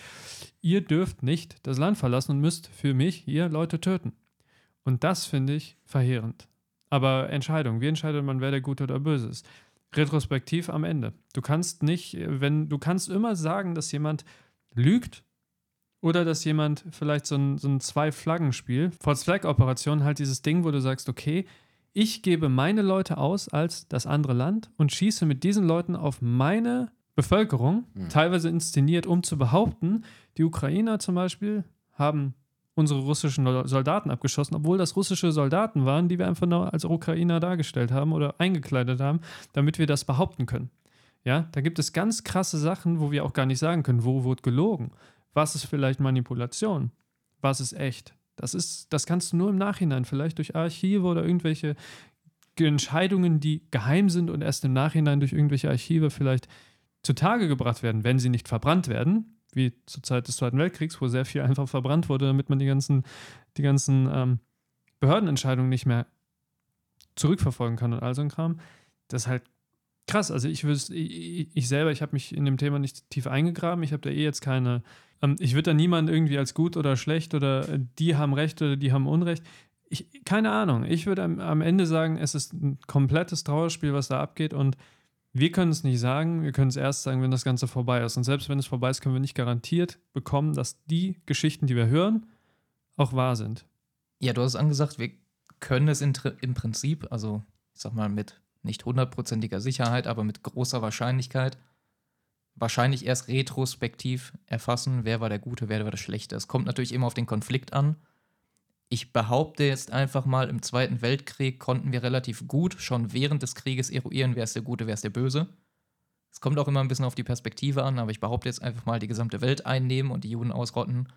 ihr dürft nicht das Land verlassen und müsst für mich hier Leute töten. Und das finde ich verheerend. Aber Entscheidung, wie entscheidet man, wer der Gute oder Böse ist? Retrospektiv am Ende. Du kannst nicht, wenn, du kannst immer sagen, dass jemand lügt oder dass jemand vielleicht so ein, so ein Zwei-Flaggen-Spiel, False-Flag-Operation, halt dieses Ding, wo du sagst, okay, ich gebe meine Leute aus als das andere Land und schieße mit diesen Leuten auf meine Bevölkerung, Mhm. teilweise inszeniert, um zu behaupten, die Ukrainer zum Beispiel haben unsere russischen Soldaten abgeschossen, obwohl das russische Soldaten waren, die wir einfach nur als Ukrainer dargestellt haben oder eingekleidet haben, damit wir das behaupten können. Ja, da gibt es ganz krasse Sachen, wo wir auch gar nicht sagen können, wo wurde gelogen. Was ist vielleicht Manipulation? Was ist echt? Das, ist, das kannst du nur im Nachhinein, vielleicht durch Archive oder irgendwelche Entscheidungen, die geheim sind und erst im Nachhinein durch irgendwelche Archive vielleicht zutage gebracht werden, wenn sie nicht verbrannt werden, wie zur Zeit des Zweiten Weltkriegs, wo sehr viel einfach verbrannt wurde, damit man die ganzen, die ganzen ähm, Behördenentscheidungen nicht mehr zurückverfolgen kann und all so ein Kram. Das ist halt krass. Also ich wüsste, ich, ich selber, ich habe mich in dem Thema nicht tief eingegraben. Ich habe da eh jetzt keine, ähm, ich würde da niemanden irgendwie als gut oder schlecht oder äh, die haben Recht oder die haben Unrecht. Ich, keine Ahnung. Ich würde am, am Ende sagen, es ist ein komplettes Trauerspiel, was da abgeht und wir können es nicht sagen, wir können es erst sagen, wenn das Ganze vorbei ist. Und selbst wenn es vorbei ist, können wir nicht garantiert bekommen, dass die Geschichten, die wir hören, auch wahr sind. Ja, du hast angesagt, wir können es in, im Prinzip, also ich sag mal mit nicht hundertprozentiger Sicherheit, aber mit großer Wahrscheinlichkeit, wahrscheinlich erst retrospektiv erfassen, wer war der Gute, wer war der Schlechte. Es kommt natürlich immer auf den Konflikt an. Ich behaupte jetzt einfach mal, im Zweiten Weltkrieg konnten wir relativ gut schon während des Krieges eruieren, wer ist der Gute, wer ist der Böse. Es kommt auch immer ein bisschen auf die Perspektive an, aber ich behaupte jetzt einfach mal, die gesamte Welt einnehmen und die Juden ausrotten,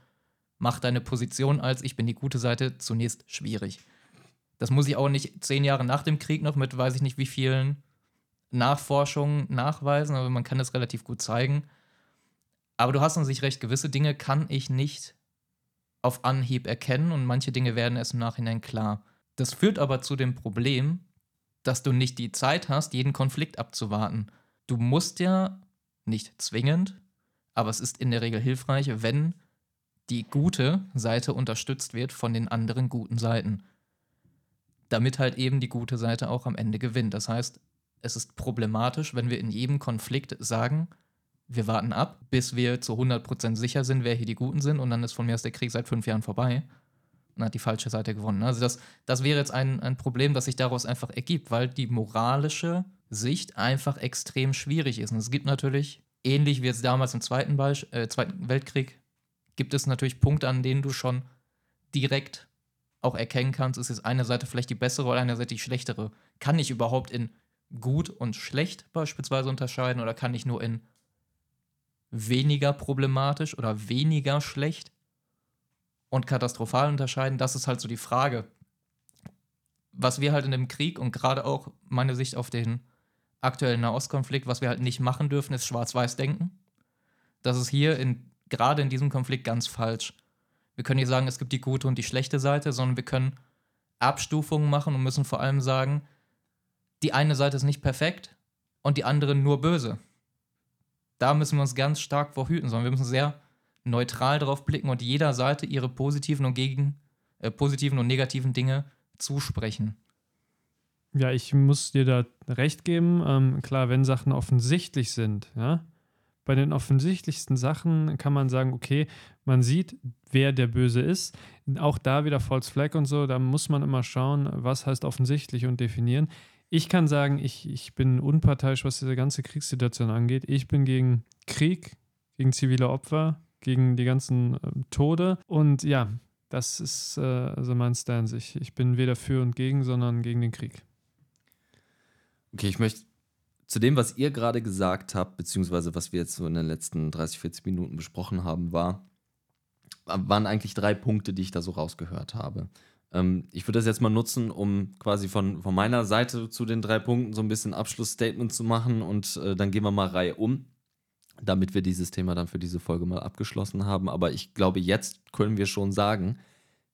macht deine Position als ich bin die gute Seite zunächst schwierig. Das muss ich auch nicht zehn Jahre nach dem Krieg noch mit weiß ich nicht wie vielen Nachforschungen nachweisen, aber man kann das relativ gut zeigen. Aber du hast an sich recht, gewisse Dinge kann ich nicht auf Anhieb erkennen und manche Dinge werden erst im Nachhinein klar. Das führt aber zu dem Problem, dass du nicht die Zeit hast, jeden Konflikt abzuwarten. Du musst ja nicht zwingend, aber es ist in der Regel hilfreich, wenn die gute Seite unterstützt wird von den anderen guten Seiten damit halt eben die gute Seite auch am Ende gewinnt. Das heißt, es ist problematisch, wenn wir in jedem Konflikt sagen, wir warten ab, bis wir zu 100% sicher sind, wer hier die Guten sind und dann ist von mir aus der Krieg seit fünf Jahren vorbei und hat die falsche Seite gewonnen. Also das, das wäre jetzt ein, ein Problem, das sich daraus einfach ergibt, weil die moralische Sicht einfach extrem schwierig ist. Und es gibt natürlich, ähnlich wie jetzt damals im Zweiten, Beisch äh, Zweiten Weltkrieg, gibt es natürlich Punkte, an denen du schon direkt auch erkennen kannst, ist jetzt eine Seite vielleicht die bessere oder eine Seite die schlechtere. Kann ich überhaupt in gut und schlecht beispielsweise unterscheiden oder kann ich nur in weniger problematisch oder weniger schlecht und katastrophal unterscheiden? Das ist halt so die Frage. Was wir halt in dem Krieg und gerade auch meine Sicht auf den aktuellen Nahostkonflikt, was wir halt nicht machen dürfen, ist schwarz-weiß denken. Das ist hier in, gerade in diesem Konflikt ganz falsch. Wir können nicht sagen, es gibt die gute und die schlechte Seite, sondern wir können Abstufungen machen und müssen vor allem sagen, die eine Seite ist nicht perfekt und die andere nur böse. Da müssen wir uns ganz stark vorhüten, sondern wir müssen sehr neutral drauf blicken und jeder Seite ihre positiven und gegen äh, positiven und negativen Dinge zusprechen. Ja, ich muss dir da recht geben. Ähm, klar, wenn Sachen offensichtlich sind, ja, bei den offensichtlichsten Sachen kann man sagen, okay, man sieht, wer der Böse ist. Auch da wieder False Flag und so, da muss man immer schauen, was heißt offensichtlich und definieren. Ich kann sagen, ich, ich bin unparteiisch, was diese ganze Kriegssituation angeht. Ich bin gegen Krieg, gegen zivile Opfer, gegen die ganzen äh, Tode. Und ja, das ist äh, also mein Stance. Ich, ich bin weder für und gegen, sondern gegen den Krieg. Okay, ich möchte zu dem, was ihr gerade gesagt habt, beziehungsweise was wir jetzt so in den letzten 30, 40 Minuten besprochen haben, war, waren eigentlich drei Punkte, die ich da so rausgehört habe. Ähm, ich würde das jetzt mal nutzen, um quasi von, von meiner Seite zu den drei Punkten so ein bisschen Abschlussstatement zu machen und äh, dann gehen wir mal Reihe um, damit wir dieses Thema dann für diese Folge mal abgeschlossen haben. Aber ich glaube, jetzt können wir schon sagen,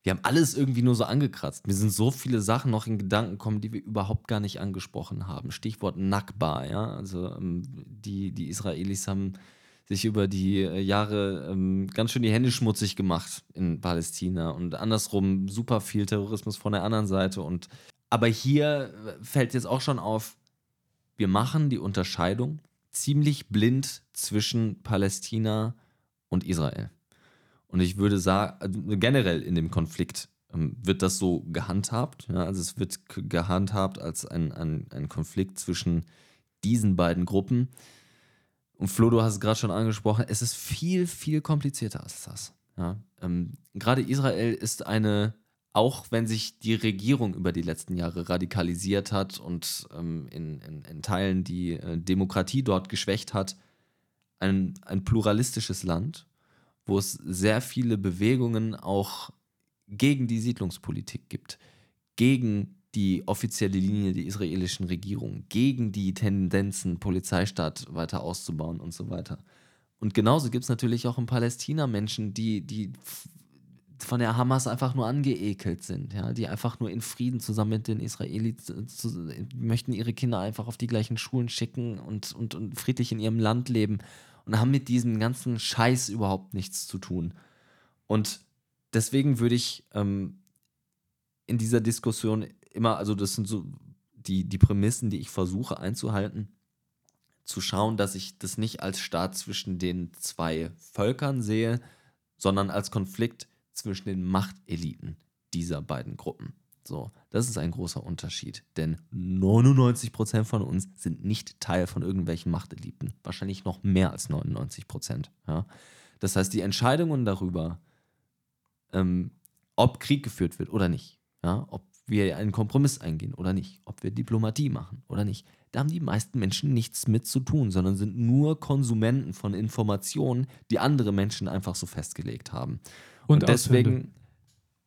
wir haben alles irgendwie nur so angekratzt. Mir sind so viele Sachen noch in Gedanken gekommen, die wir überhaupt gar nicht angesprochen haben. Stichwort Nakba, ja. Also ähm, die, die Israelis haben sich über die äh, Jahre ähm, ganz schön die Hände schmutzig gemacht in Palästina und andersrum super viel Terrorismus von der anderen Seite. Und aber hier fällt jetzt auch schon auf, wir machen die Unterscheidung ziemlich blind zwischen Palästina und Israel. Und ich würde sagen, also generell in dem Konflikt ähm, wird das so gehandhabt. Ja? Also es wird gehandhabt als ein, ein, ein Konflikt zwischen diesen beiden Gruppen. Und Flo, du hast es gerade schon angesprochen, es ist viel, viel komplizierter als das. Ja? Ähm, gerade Israel ist eine, auch wenn sich die Regierung über die letzten Jahre radikalisiert hat und ähm, in, in, in, Teilen die äh, Demokratie dort geschwächt hat, ein, ein pluralistisches Land wo es sehr viele Bewegungen auch gegen die Siedlungspolitik gibt, gegen die offizielle Linie der israelischen Regierung, gegen die Tendenzen, Polizeistaat weiter auszubauen und so weiter. Und genauso gibt es natürlich auch in Palästina Menschen, die, die von der Hamas einfach nur angeekelt sind, ja, die einfach nur in Frieden zusammen mit den Israelis zu, zu, möchten ihre Kinder einfach auf die gleichen Schulen schicken und, und, und friedlich in ihrem Land leben und haben mit diesem ganzen Scheiß überhaupt nichts zu tun. Und deswegen würde ich ähm, in dieser Diskussion immer, also das sind so die, die Prämissen, die ich versuche einzuhalten, zu schauen, dass ich das nicht als Staat zwischen den zwei Völkern sehe, sondern als Konflikt zwischen den Machteliten dieser beiden Gruppen. So, das ist ein großer Unterschied, denn 99% von uns sind nicht Teil von irgendwelchen Machteliten. Wahrscheinlich noch mehr als 99%. Ja? Das heißt, die Entscheidungen darüber, ähm, ob Krieg geführt wird oder nicht, ja? ob wir einen Kompromiss eingehen oder nicht, ob wir Diplomatie machen oder nicht, da haben die meisten Menschen nichts mit zu tun, sondern sind nur Konsumenten von Informationen, die andere Menschen einfach so festgelegt haben. Und, Und deswegen,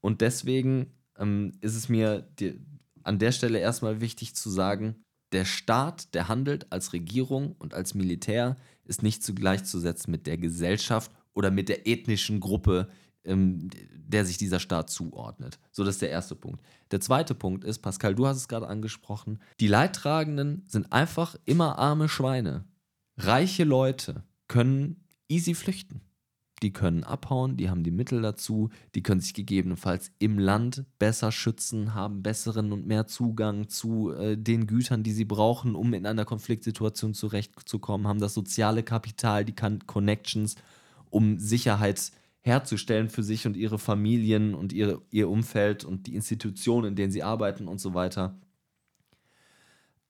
und deswegen ähm, ist es mir die, an der Stelle erstmal wichtig zu sagen, der Staat, der handelt als Regierung und als Militär, ist nicht zugleichzusetzen mit der Gesellschaft oder mit der ethnischen Gruppe, ähm, der sich dieser Staat zuordnet. So, das ist der erste Punkt. Der zweite Punkt ist, Pascal, du hast es gerade angesprochen, die Leidtragenden sind einfach immer arme Schweine. Reiche Leute können easy flüchten die können abhauen, die haben die Mittel dazu, die können sich gegebenenfalls im Land besser schützen, haben besseren und mehr Zugang zu äh, den Gütern, die sie brauchen, um in einer Konfliktsituation zurechtzukommen, haben das soziale Kapital, die Connections, um Sicherheit herzustellen für sich und ihre Familien und ihre, ihr Umfeld und die Institutionen, in denen sie arbeiten und so weiter.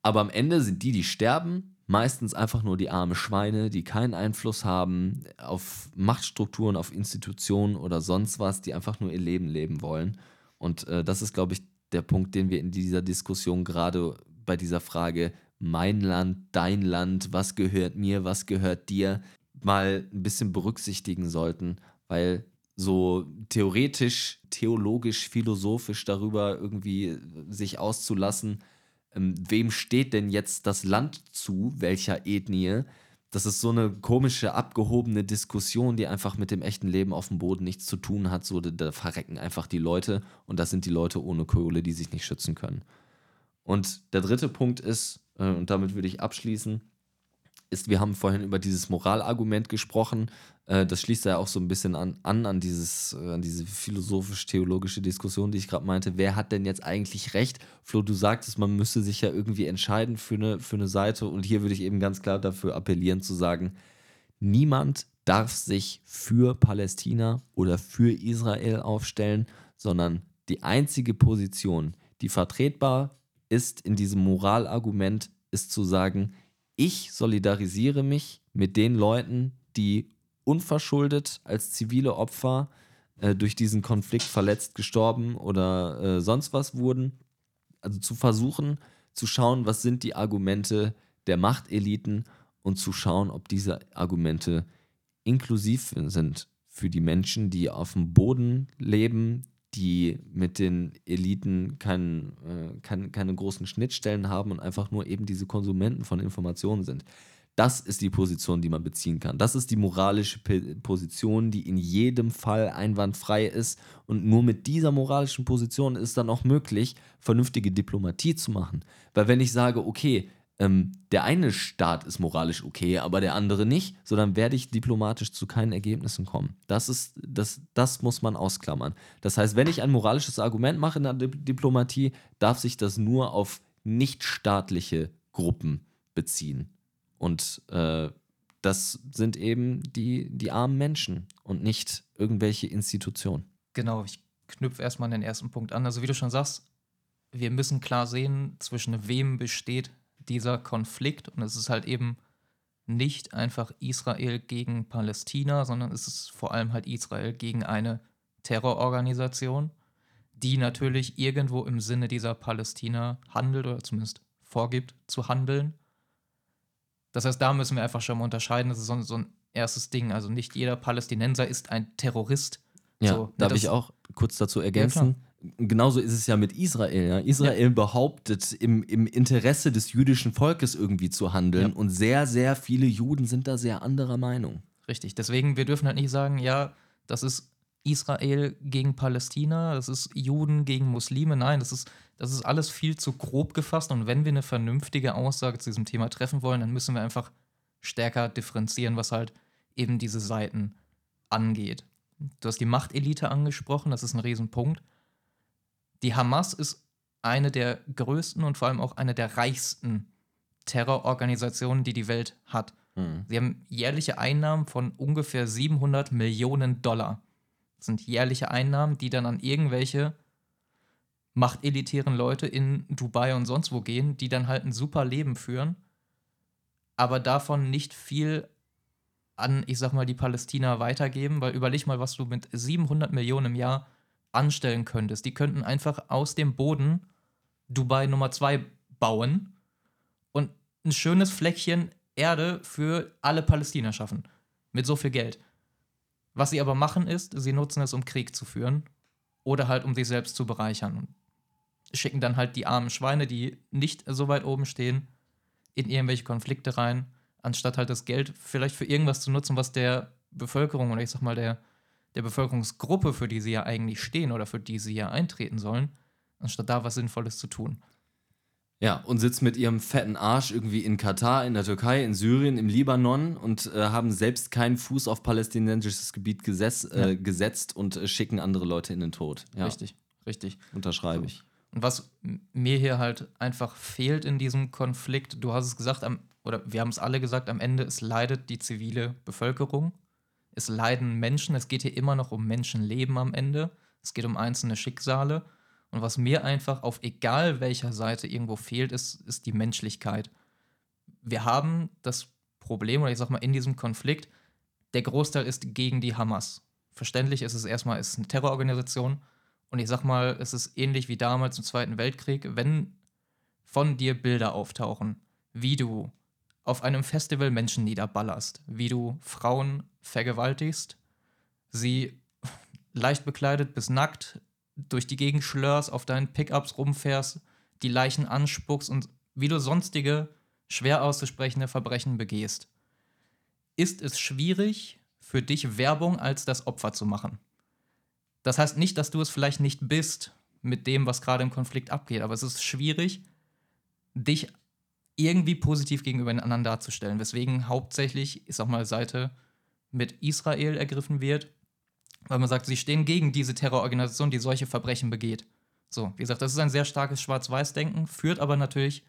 Aber am Ende sind die, die sterben, meistens einfach nur die arme Schweine, die keinen Einfluss haben auf Machtstrukturen, auf Institutionen oder sonst was, die einfach nur ihr Leben leben wollen. Und äh, das ist, glaube ich, der Punkt, den wir in dieser Diskussion gerade bei dieser Frage mein Land, dein Land, was gehört mir, was gehört dir, mal ein bisschen berücksichtigen sollten, weil so theoretisch, theologisch, philosophisch darüber irgendwie sich auszulassen, ähm, wem steht denn jetzt das Land zu, welcher Ethnie? Das ist so eine komische, abgehobene Diskussion, die einfach mit dem echten Leben auf dem Boden nichts zu tun hat. So, da verrecken einfach die Leute und das sind die Leute ohne Kohle, die sich nicht schützen können. Und der dritte Punkt ist, äh, und damit würde ich abschließen, ist, wir haben vorhin über dieses Moralargument gesprochen. Äh, das schließt ja auch so ein bisschen an, an, an, dieses, äh, an diese philosophisch-theologische Diskussion, die ich gerade meinte. Wer hat denn jetzt eigentlich recht? Flo, du sagtest, man müsse sich ja irgendwie entscheiden für eine, für eine Seite. Und hier würde ich eben ganz klar dafür appellieren, zu sagen, niemand darf sich für Palästina oder für Israel aufstellen, sondern die einzige Position, die vertretbar ist in diesem Moralargument, ist zu sagen, ich solidarisiere mich mit den Leuten, die unverschuldet als zivile Opfer äh, durch diesen Konflikt verletzt, gestorben oder äh, sonst was wurden. Also zu versuchen, zu schauen, was sind die Argumente der Machteliten und zu schauen, ob diese Argumente inklusiv sind für die Menschen, die auf dem Boden leben, die mit den Eliten kein, äh, kein, keine großen Schnittstellen haben und einfach nur eben diese Konsumenten von Informationen sind. Das ist die Position, die man beziehen kann. Das ist die moralische Position, die in jedem Fall einwandfrei ist. Und nur mit dieser moralischen Position ist dann auch möglich, vernünftige Diplomatie zu machen. Weil wenn ich sage, okay, ähm, der eine Staat ist moralisch okay, aber der andere nicht, so dann werde ich diplomatisch zu keinen Ergebnissen kommen. Das ist, das, das muss man ausklammern. Das heißt, wenn ich ein moralisches Argument mache in der Diplomatie, darf sich das nur auf nichtstaatliche Gruppen beziehen. Und äh, das sind eben die, die armen Menschen und nicht irgendwelche Institutionen. Genau, ich knüpfe erstmal den ersten Punkt an. Also wie du schon sagst, wir müssen klar sehen, zwischen wem besteht dieser Konflikt. Und es ist halt eben nicht einfach Israel gegen Palästina, sondern es ist vor allem halt Israel gegen eine Terrororganisation, die natürlich irgendwo im Sinne dieser Palästina handelt oder zumindest vorgibt zu handeln. Das heißt, da müssen wir einfach schon mal unterscheiden. Das ist so, so ein erstes Ding. Also nicht jeder Palästinenser ist ein Terrorist. Ja, so, darf ich auch kurz dazu ergänzen? Genauso ist es ja mit Israel. Ja? Israel behauptet, im, im Interesse des jüdischen Volkes irgendwie zu handeln Ja. und sehr, sehr viele Juden sind da sehr anderer Meinung. Richtig. Deswegen, wir dürfen halt nicht sagen, ja, das ist Israel gegen Palästina, das ist Juden gegen Muslime. Nein, das ist, das ist alles viel zu grob gefasst. Und wenn wir eine vernünftige Aussage zu diesem Thema treffen wollen, dann müssen wir einfach stärker differenzieren, was halt eben diese Seiten angeht. Du hast die Machtelite angesprochen, das ist ein Riesenpunkt. Die Hamas ist eine der größten und vor allem auch eine der reichsten Terrororganisationen, die die Welt hat. Sie haben jährliche Einnahmen von ungefähr 700 Millionen Dollar. Sind jährliche Einnahmen, die dann an irgendwelche machtelitären Leute in Dubai und sonst wo gehen, die dann halt ein super Leben führen, aber davon nicht viel an, ich sag mal, die Palästina weitergeben, weil überleg mal, was du mit 700 Millionen im Jahr anstellen könntest. Die könnten einfach aus dem Boden Dubai Nummer 2 bauen und ein schönes Fleckchen Erde für alle Palästina schaffen. Mit so viel Geld. Was sie aber machen ist, sie nutzen es, um Krieg zu führen oder halt um sich selbst zu bereichern. Und schicken dann halt die armen Schweine, die nicht so weit oben stehen, in irgendwelche Konflikte rein, anstatt halt das Geld vielleicht für irgendwas zu nutzen, was der Bevölkerung oder ich sag mal der, der Bevölkerungsgruppe, für die sie ja eigentlich stehen oder für die sie ja eintreten sollen, anstatt da was Sinnvolles zu tun. Ja, und sitzen mit ihrem fetten Arsch irgendwie in Katar, in der Türkei, in Syrien, im Libanon und äh, haben selbst keinen Fuß auf palästinensisches Gebiet gesetz, äh, gesetzt und äh, schicken andere Leute in den Tod. Ja, Richtig, richtig. Unterschreibe ich. Und was mir hier halt einfach fehlt in diesem Konflikt, du hast es gesagt, am, oder wir haben es alle gesagt, am Ende, es leidet die zivile Bevölkerung. Es leiden Menschen. Es geht hier immer noch um Menschenleben am Ende. Es geht um einzelne Schicksale. Und was mir einfach auf egal welcher Seite irgendwo fehlt, ist, ist die Menschlichkeit. Wir haben das Problem, oder ich sag mal, in diesem Konflikt, der Großteil ist gegen die Hamas. Verständlich ist es erstmal, es ist eine Terrororganisation. Und ich sag mal, es ist ähnlich wie damals im Zweiten Weltkrieg, wenn von dir Bilder auftauchen, wie du auf einem Festival Menschen niederballerst, wie du Frauen vergewaltigst, sie leicht bekleidet bis nackt durch die Gegend schlörst, auf deinen Pickups rumfährst, die Leichen anspuckst und wie du sonstige schwer auszusprechende Verbrechen begehst. Ist es schwierig für dich Werbung als das Opfer zu machen? Das heißt nicht, dass du es vielleicht nicht bist mit dem, was gerade im Konflikt abgeht, aber es ist schwierig, dich irgendwie positiv gegenüber den anderen darzustellen, weswegen hauptsächlich, ich sag mal, Seite mit Israel ergriffen wird, weil man sagt, sie stehen gegen diese Terrororganisation, die solche Verbrechen begeht. So, wie gesagt, das ist ein sehr starkes Schwarz-Weiß-Denken, führt aber natürlich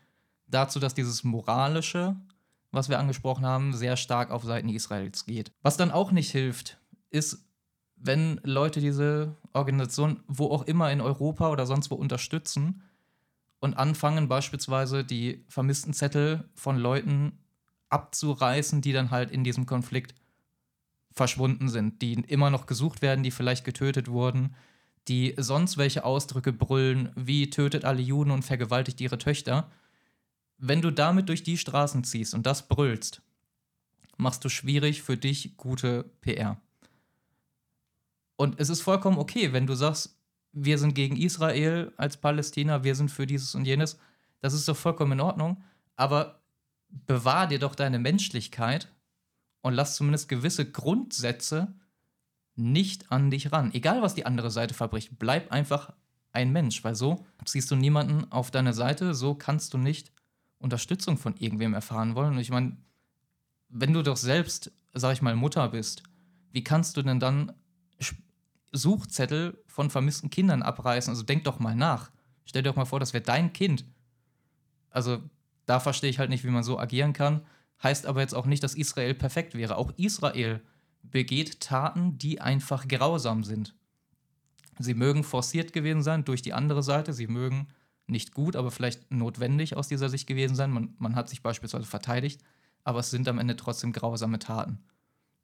dazu, dass dieses Moralische, was wir angesprochen haben, sehr stark auf Seiten Israels geht. Was dann auch nicht hilft, ist, wenn Leute diese Organisation wo auch immer in Europa oder sonst wo unterstützen und anfangen beispielsweise die vermissten Zettel von Leuten abzureißen, die dann halt in diesem Konflikt verschwunden sind, die immer noch gesucht werden, die vielleicht getötet wurden, die sonst welche Ausdrücke brüllen, wie tötet alle Juden und vergewaltigt ihre Töchter. Wenn du damit durch die Straßen ziehst und das brüllst, machst du schwierig für dich gute PR. Und es ist vollkommen okay, wenn du sagst, wir sind gegen Israel als Palästina, wir sind für dieses und jenes. Das ist doch vollkommen in Ordnung. Aber bewahr dir doch deine Menschlichkeit und lass zumindest gewisse Grundsätze nicht an dich ran. Egal, was die andere Seite verbricht, bleib einfach ein Mensch, weil so ziehst du niemanden auf deine Seite, so kannst du nicht Unterstützung von irgendwem erfahren wollen. Und ich meine, wenn du doch selbst, sag ich mal, Mutter bist, wie kannst du denn dann Suchzettel von vermissten Kindern abreißen? Also denk doch mal nach. Stell dir doch mal vor, das wäre dein Kind. Also da verstehe ich halt nicht, wie man so agieren kann. Heißt aber jetzt auch nicht, dass Israel perfekt wäre. Auch Israel begeht Taten, die einfach grausam sind. Sie mögen forciert gewesen sein durch die andere Seite, sie mögen nicht gut, aber vielleicht notwendig aus dieser Sicht gewesen sein. Man, man hat sich beispielsweise verteidigt, aber es sind am Ende trotzdem grausame Taten.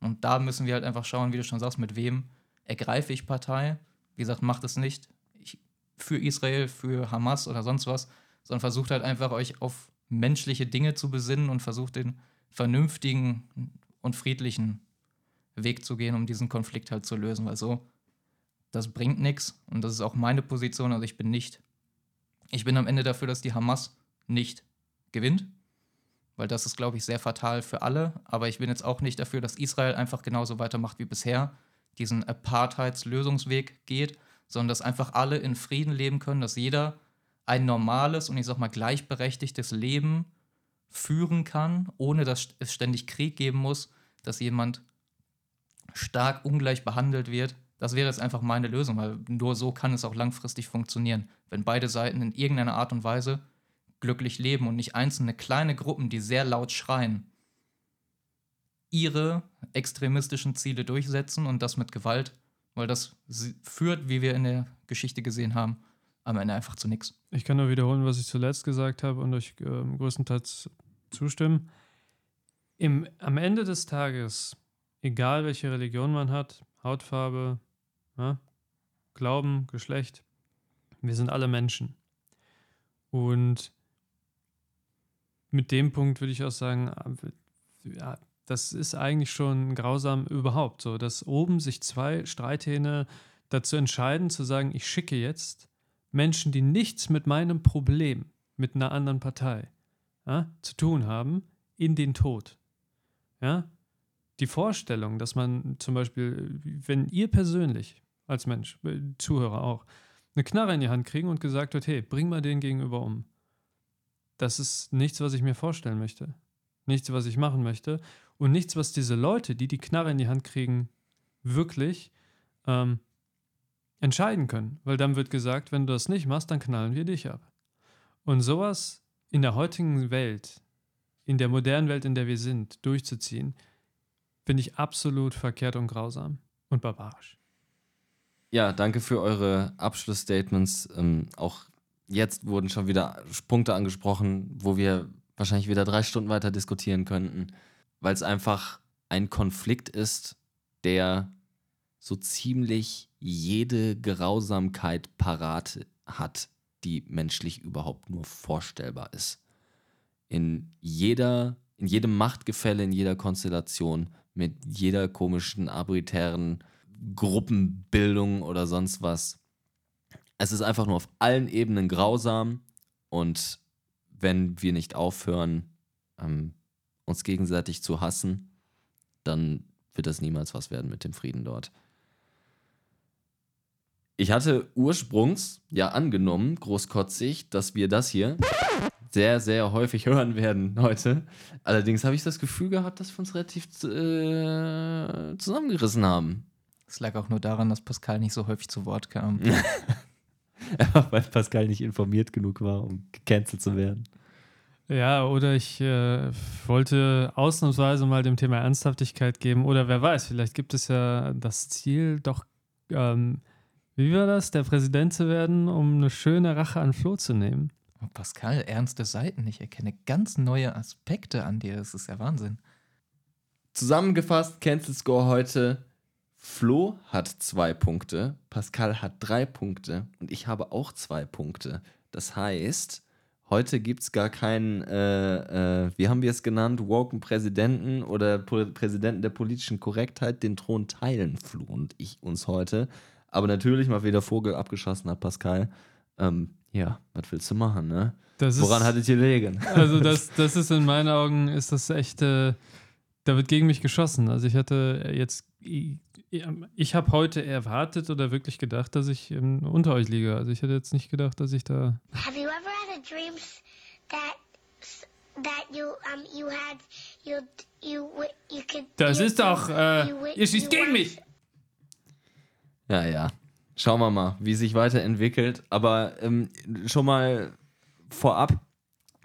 Und da müssen wir halt einfach schauen, wie du schon sagst, mit wem ergreife ich Partei. Wie gesagt, macht es nicht ich, für Israel, für Hamas oder sonst was, sondern versucht halt einfach euch auf menschliche Dinge zu besinnen und versucht den vernünftigen und friedlichen Weg zu gehen, um diesen Konflikt halt zu lösen, weil so, das bringt nichts und das ist auch meine Position, also ich bin nicht, ich bin am Ende dafür, dass die Hamas nicht gewinnt, weil das ist, glaube ich, sehr fatal für alle, aber ich bin jetzt auch nicht dafür, dass Israel einfach genauso weitermacht wie bisher, diesen Apartheidslösungsweg geht, sondern dass einfach alle in Frieden leben können, dass jeder ein normales und ich sag mal gleichberechtigtes Leben führen kann, ohne dass es ständig Krieg geben muss, dass jemand stark ungleich behandelt wird. Das wäre jetzt einfach meine Lösung, weil nur so kann es auch langfristig funktionieren, wenn beide Seiten in irgendeiner Art und Weise glücklich leben und nicht einzelne kleine Gruppen, die sehr laut schreien, ihre extremistischen Ziele durchsetzen und das mit Gewalt, weil das führt, wie wir in der Geschichte gesehen haben, am Ende einfach zu nichts. Ich kann nur wiederholen, was ich zuletzt gesagt habe und euch äh, größtenteils zustimmen. Im, am Ende des Tages, egal welche Religion man hat, Hautfarbe, ja, Glauben, Geschlecht, wir sind alle Menschen. Und mit dem Punkt würde ich auch sagen, ja, das ist eigentlich schon grausam überhaupt so, dass oben sich zwei Streithähne dazu entscheiden, zu sagen, ich schicke jetzt Menschen, die nichts mit meinem Problem, mit einer anderen Partei ja, zu tun haben, in den Tod. Ja? Die Vorstellung, dass man zum Beispiel, wenn ihr persönlich als Mensch, äh, Zuhörer auch, eine Knarre in die Hand kriegen und gesagt wird, hey, bring mal den gegenüber um. Das ist nichts, was ich mir vorstellen möchte. Nichts, was ich machen möchte. Und nichts, was diese Leute, die die Knarre in die Hand kriegen, wirklich ähm, entscheiden können. Weil dann wird gesagt, wenn du das nicht machst, dann knallen wir dich ab. Und sowas in der heutigen Welt, in der modernen Welt, in der wir sind, durchzuziehen, finde ich absolut verkehrt und grausam und barbarisch. Ja, danke für eure Abschlussstatements. Ähm, auch jetzt wurden schon wieder Punkte angesprochen, wo wir wahrscheinlich wieder drei Stunden weiter diskutieren könnten, weil es einfach ein Konflikt ist, der so ziemlich jede Grausamkeit parat hat, die menschlich überhaupt nur vorstellbar ist. In jeder, in jedem Machtgefälle, in jeder Konstellation, mit jeder komischen, arbitären Gruppenbildung oder sonst was. Es ist einfach nur auf allen Ebenen grausam und wenn wir nicht aufhören, ähm, uns gegenseitig zu hassen, dann wird das niemals was werden mit dem Frieden dort. Ich hatte ursprungs ja angenommen, großkotzig, dass wir das hier sehr, sehr häufig hören werden heute. Allerdings habe ich das Gefühl gehabt, dass wir uns relativ äh, zusammengerissen haben. Es lag auch nur daran, dass Pascal nicht so häufig zu Wort kam. Weil Pascal nicht informiert genug war, um gecancelt zu werden. Ja, oder ich äh, wollte ausnahmsweise mal dem Thema Ernsthaftigkeit geben. Oder wer weiß, vielleicht gibt es ja das Ziel, doch ähm, wie war das, der Präsident zu werden, um eine schöne Rache an Flo zu nehmen? Oh, Pascal, ernste Seiten. Ich erkenne ganz neue Aspekte an dir. Das ist ja Wahnsinn. Zusammengefasst, Cancel Score heute. Flo hat zwei Punkte, Pascal hat drei Punkte und ich habe auch zwei Punkte. Das heißt, heute gibt es gar keinen, äh, äh, wie haben wir es genannt, woken Präsidenten oder Präsidenten der politischen Korrektheit den Thron teilen Flo und ich uns heute. Aber natürlich mal wieder Vogel abgeschossen hat Pascal. Ähm, ja, was willst du machen, ne? Das Woran ist, hattet ihr legen? Also das, das ist in meinen Augen, ist das echt, äh, da wird gegen mich geschossen. Also ich hatte jetzt, ich, ich habe heute erwartet oder wirklich gedacht, dass ich ähm, unter euch liege. Also ich hätte jetzt nicht gedacht, dass ich da... Have you ever had a dream that that you um you had you you you could Das you ist doch, äh, you- ihr schießt gegen mich! Ja, ja. Schauen wir mal, wie sich weiterentwickelt. Aber ähm, schon mal vorab,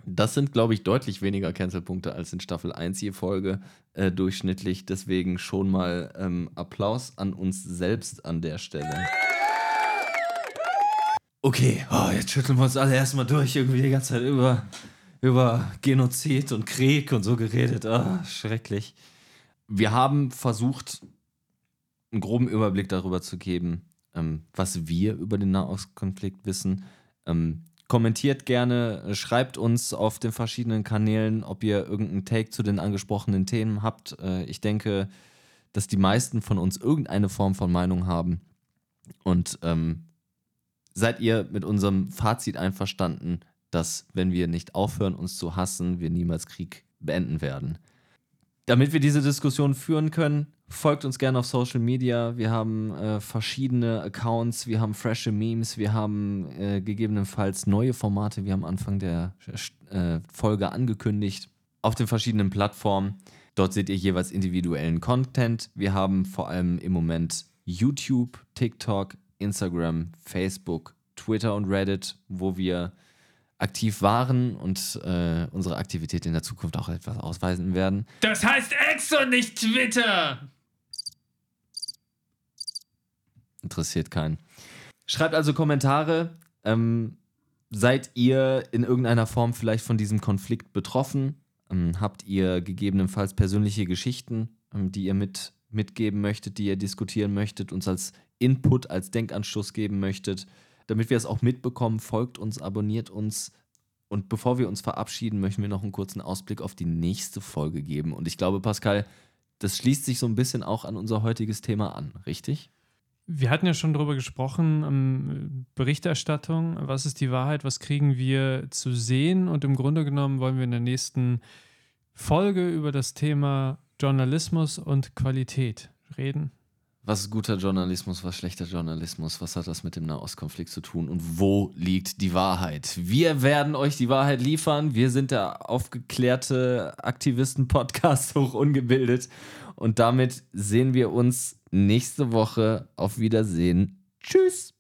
das sind, glaube ich, deutlich weniger Cancel-Punkte als in Staffel 1 je Folge äh, durchschnittlich. Deswegen schon mal ähm, Applaus an uns selbst an der Stelle. Okay, oh, jetzt schütteln wir uns alle erstmal durch, irgendwie die ganze Zeit über, über Genozid und Krieg und so geredet. Ah, schrecklich. Wir haben versucht, einen groben Überblick darüber zu geben, ähm, was wir über den Nahostkonflikt wissen. Ähm, kommentiert gerne, äh, schreibt uns auf den verschiedenen Kanälen, ob ihr irgendeinen Take zu den angesprochenen Themen habt. Äh, ich denke, dass die meisten von uns irgendeine Form von Meinung haben. Und ähm, seid ihr mit unserem Fazit einverstanden, dass wenn wir nicht aufhören, uns zu hassen, wir niemals Krieg beenden werden? Damit wir diese Diskussion führen können, folgt uns gerne auf Social Media. Wir haben äh, verschiedene Accounts, wir haben frische Memes, wir haben äh, gegebenenfalls neue Formate. Wir haben Anfang der äh, Folge angekündigt auf den verschiedenen Plattformen. Dort seht ihr jeweils individuellen Content. Wir haben vor allem im Moment YouTube, TikTok, Instagram, Facebook, Twitter und Reddit, wo wir aktiv waren und äh, unsere Aktivität in der Zukunft auch etwas ausweisen werden. Das heißt Ex und nicht Twitter. Interessiert keinen. Schreibt also Kommentare. Ähm, seid ihr in irgendeiner Form vielleicht von diesem Konflikt betroffen? Ähm, habt ihr gegebenenfalls persönliche Geschichten, ähm, die ihr mit, mitgeben möchtet, die ihr diskutieren möchtet, uns als Input, als Denkanstoß geben möchtet? Damit wir es auch mitbekommen, folgt uns, abonniert uns. Und bevor wir uns verabschieden, möchten wir noch einen kurzen Ausblick auf die nächste Folge geben. Und ich glaube, Pascal, das schließt sich so ein bisschen auch an unser heutiges Thema an, richtig? Wir hatten ja schon darüber gesprochen, ähm, Berichterstattung, was ist die Wahrheit, was kriegen wir zu sehen und im Grunde genommen wollen wir in der nächsten Folge über das Thema Journalismus und Qualität reden. Was ist guter Journalismus, was schlechter Journalismus? Was hat das mit dem Nahostkonflikt zu tun? Und wo liegt die Wahrheit? Wir werden euch die Wahrheit liefern. Wir sind der aufgeklärte Aktivisten-Podcast hoch ungebildet. Und damit sehen wir uns nächste Woche. Auf Wiedersehen. Tschüss.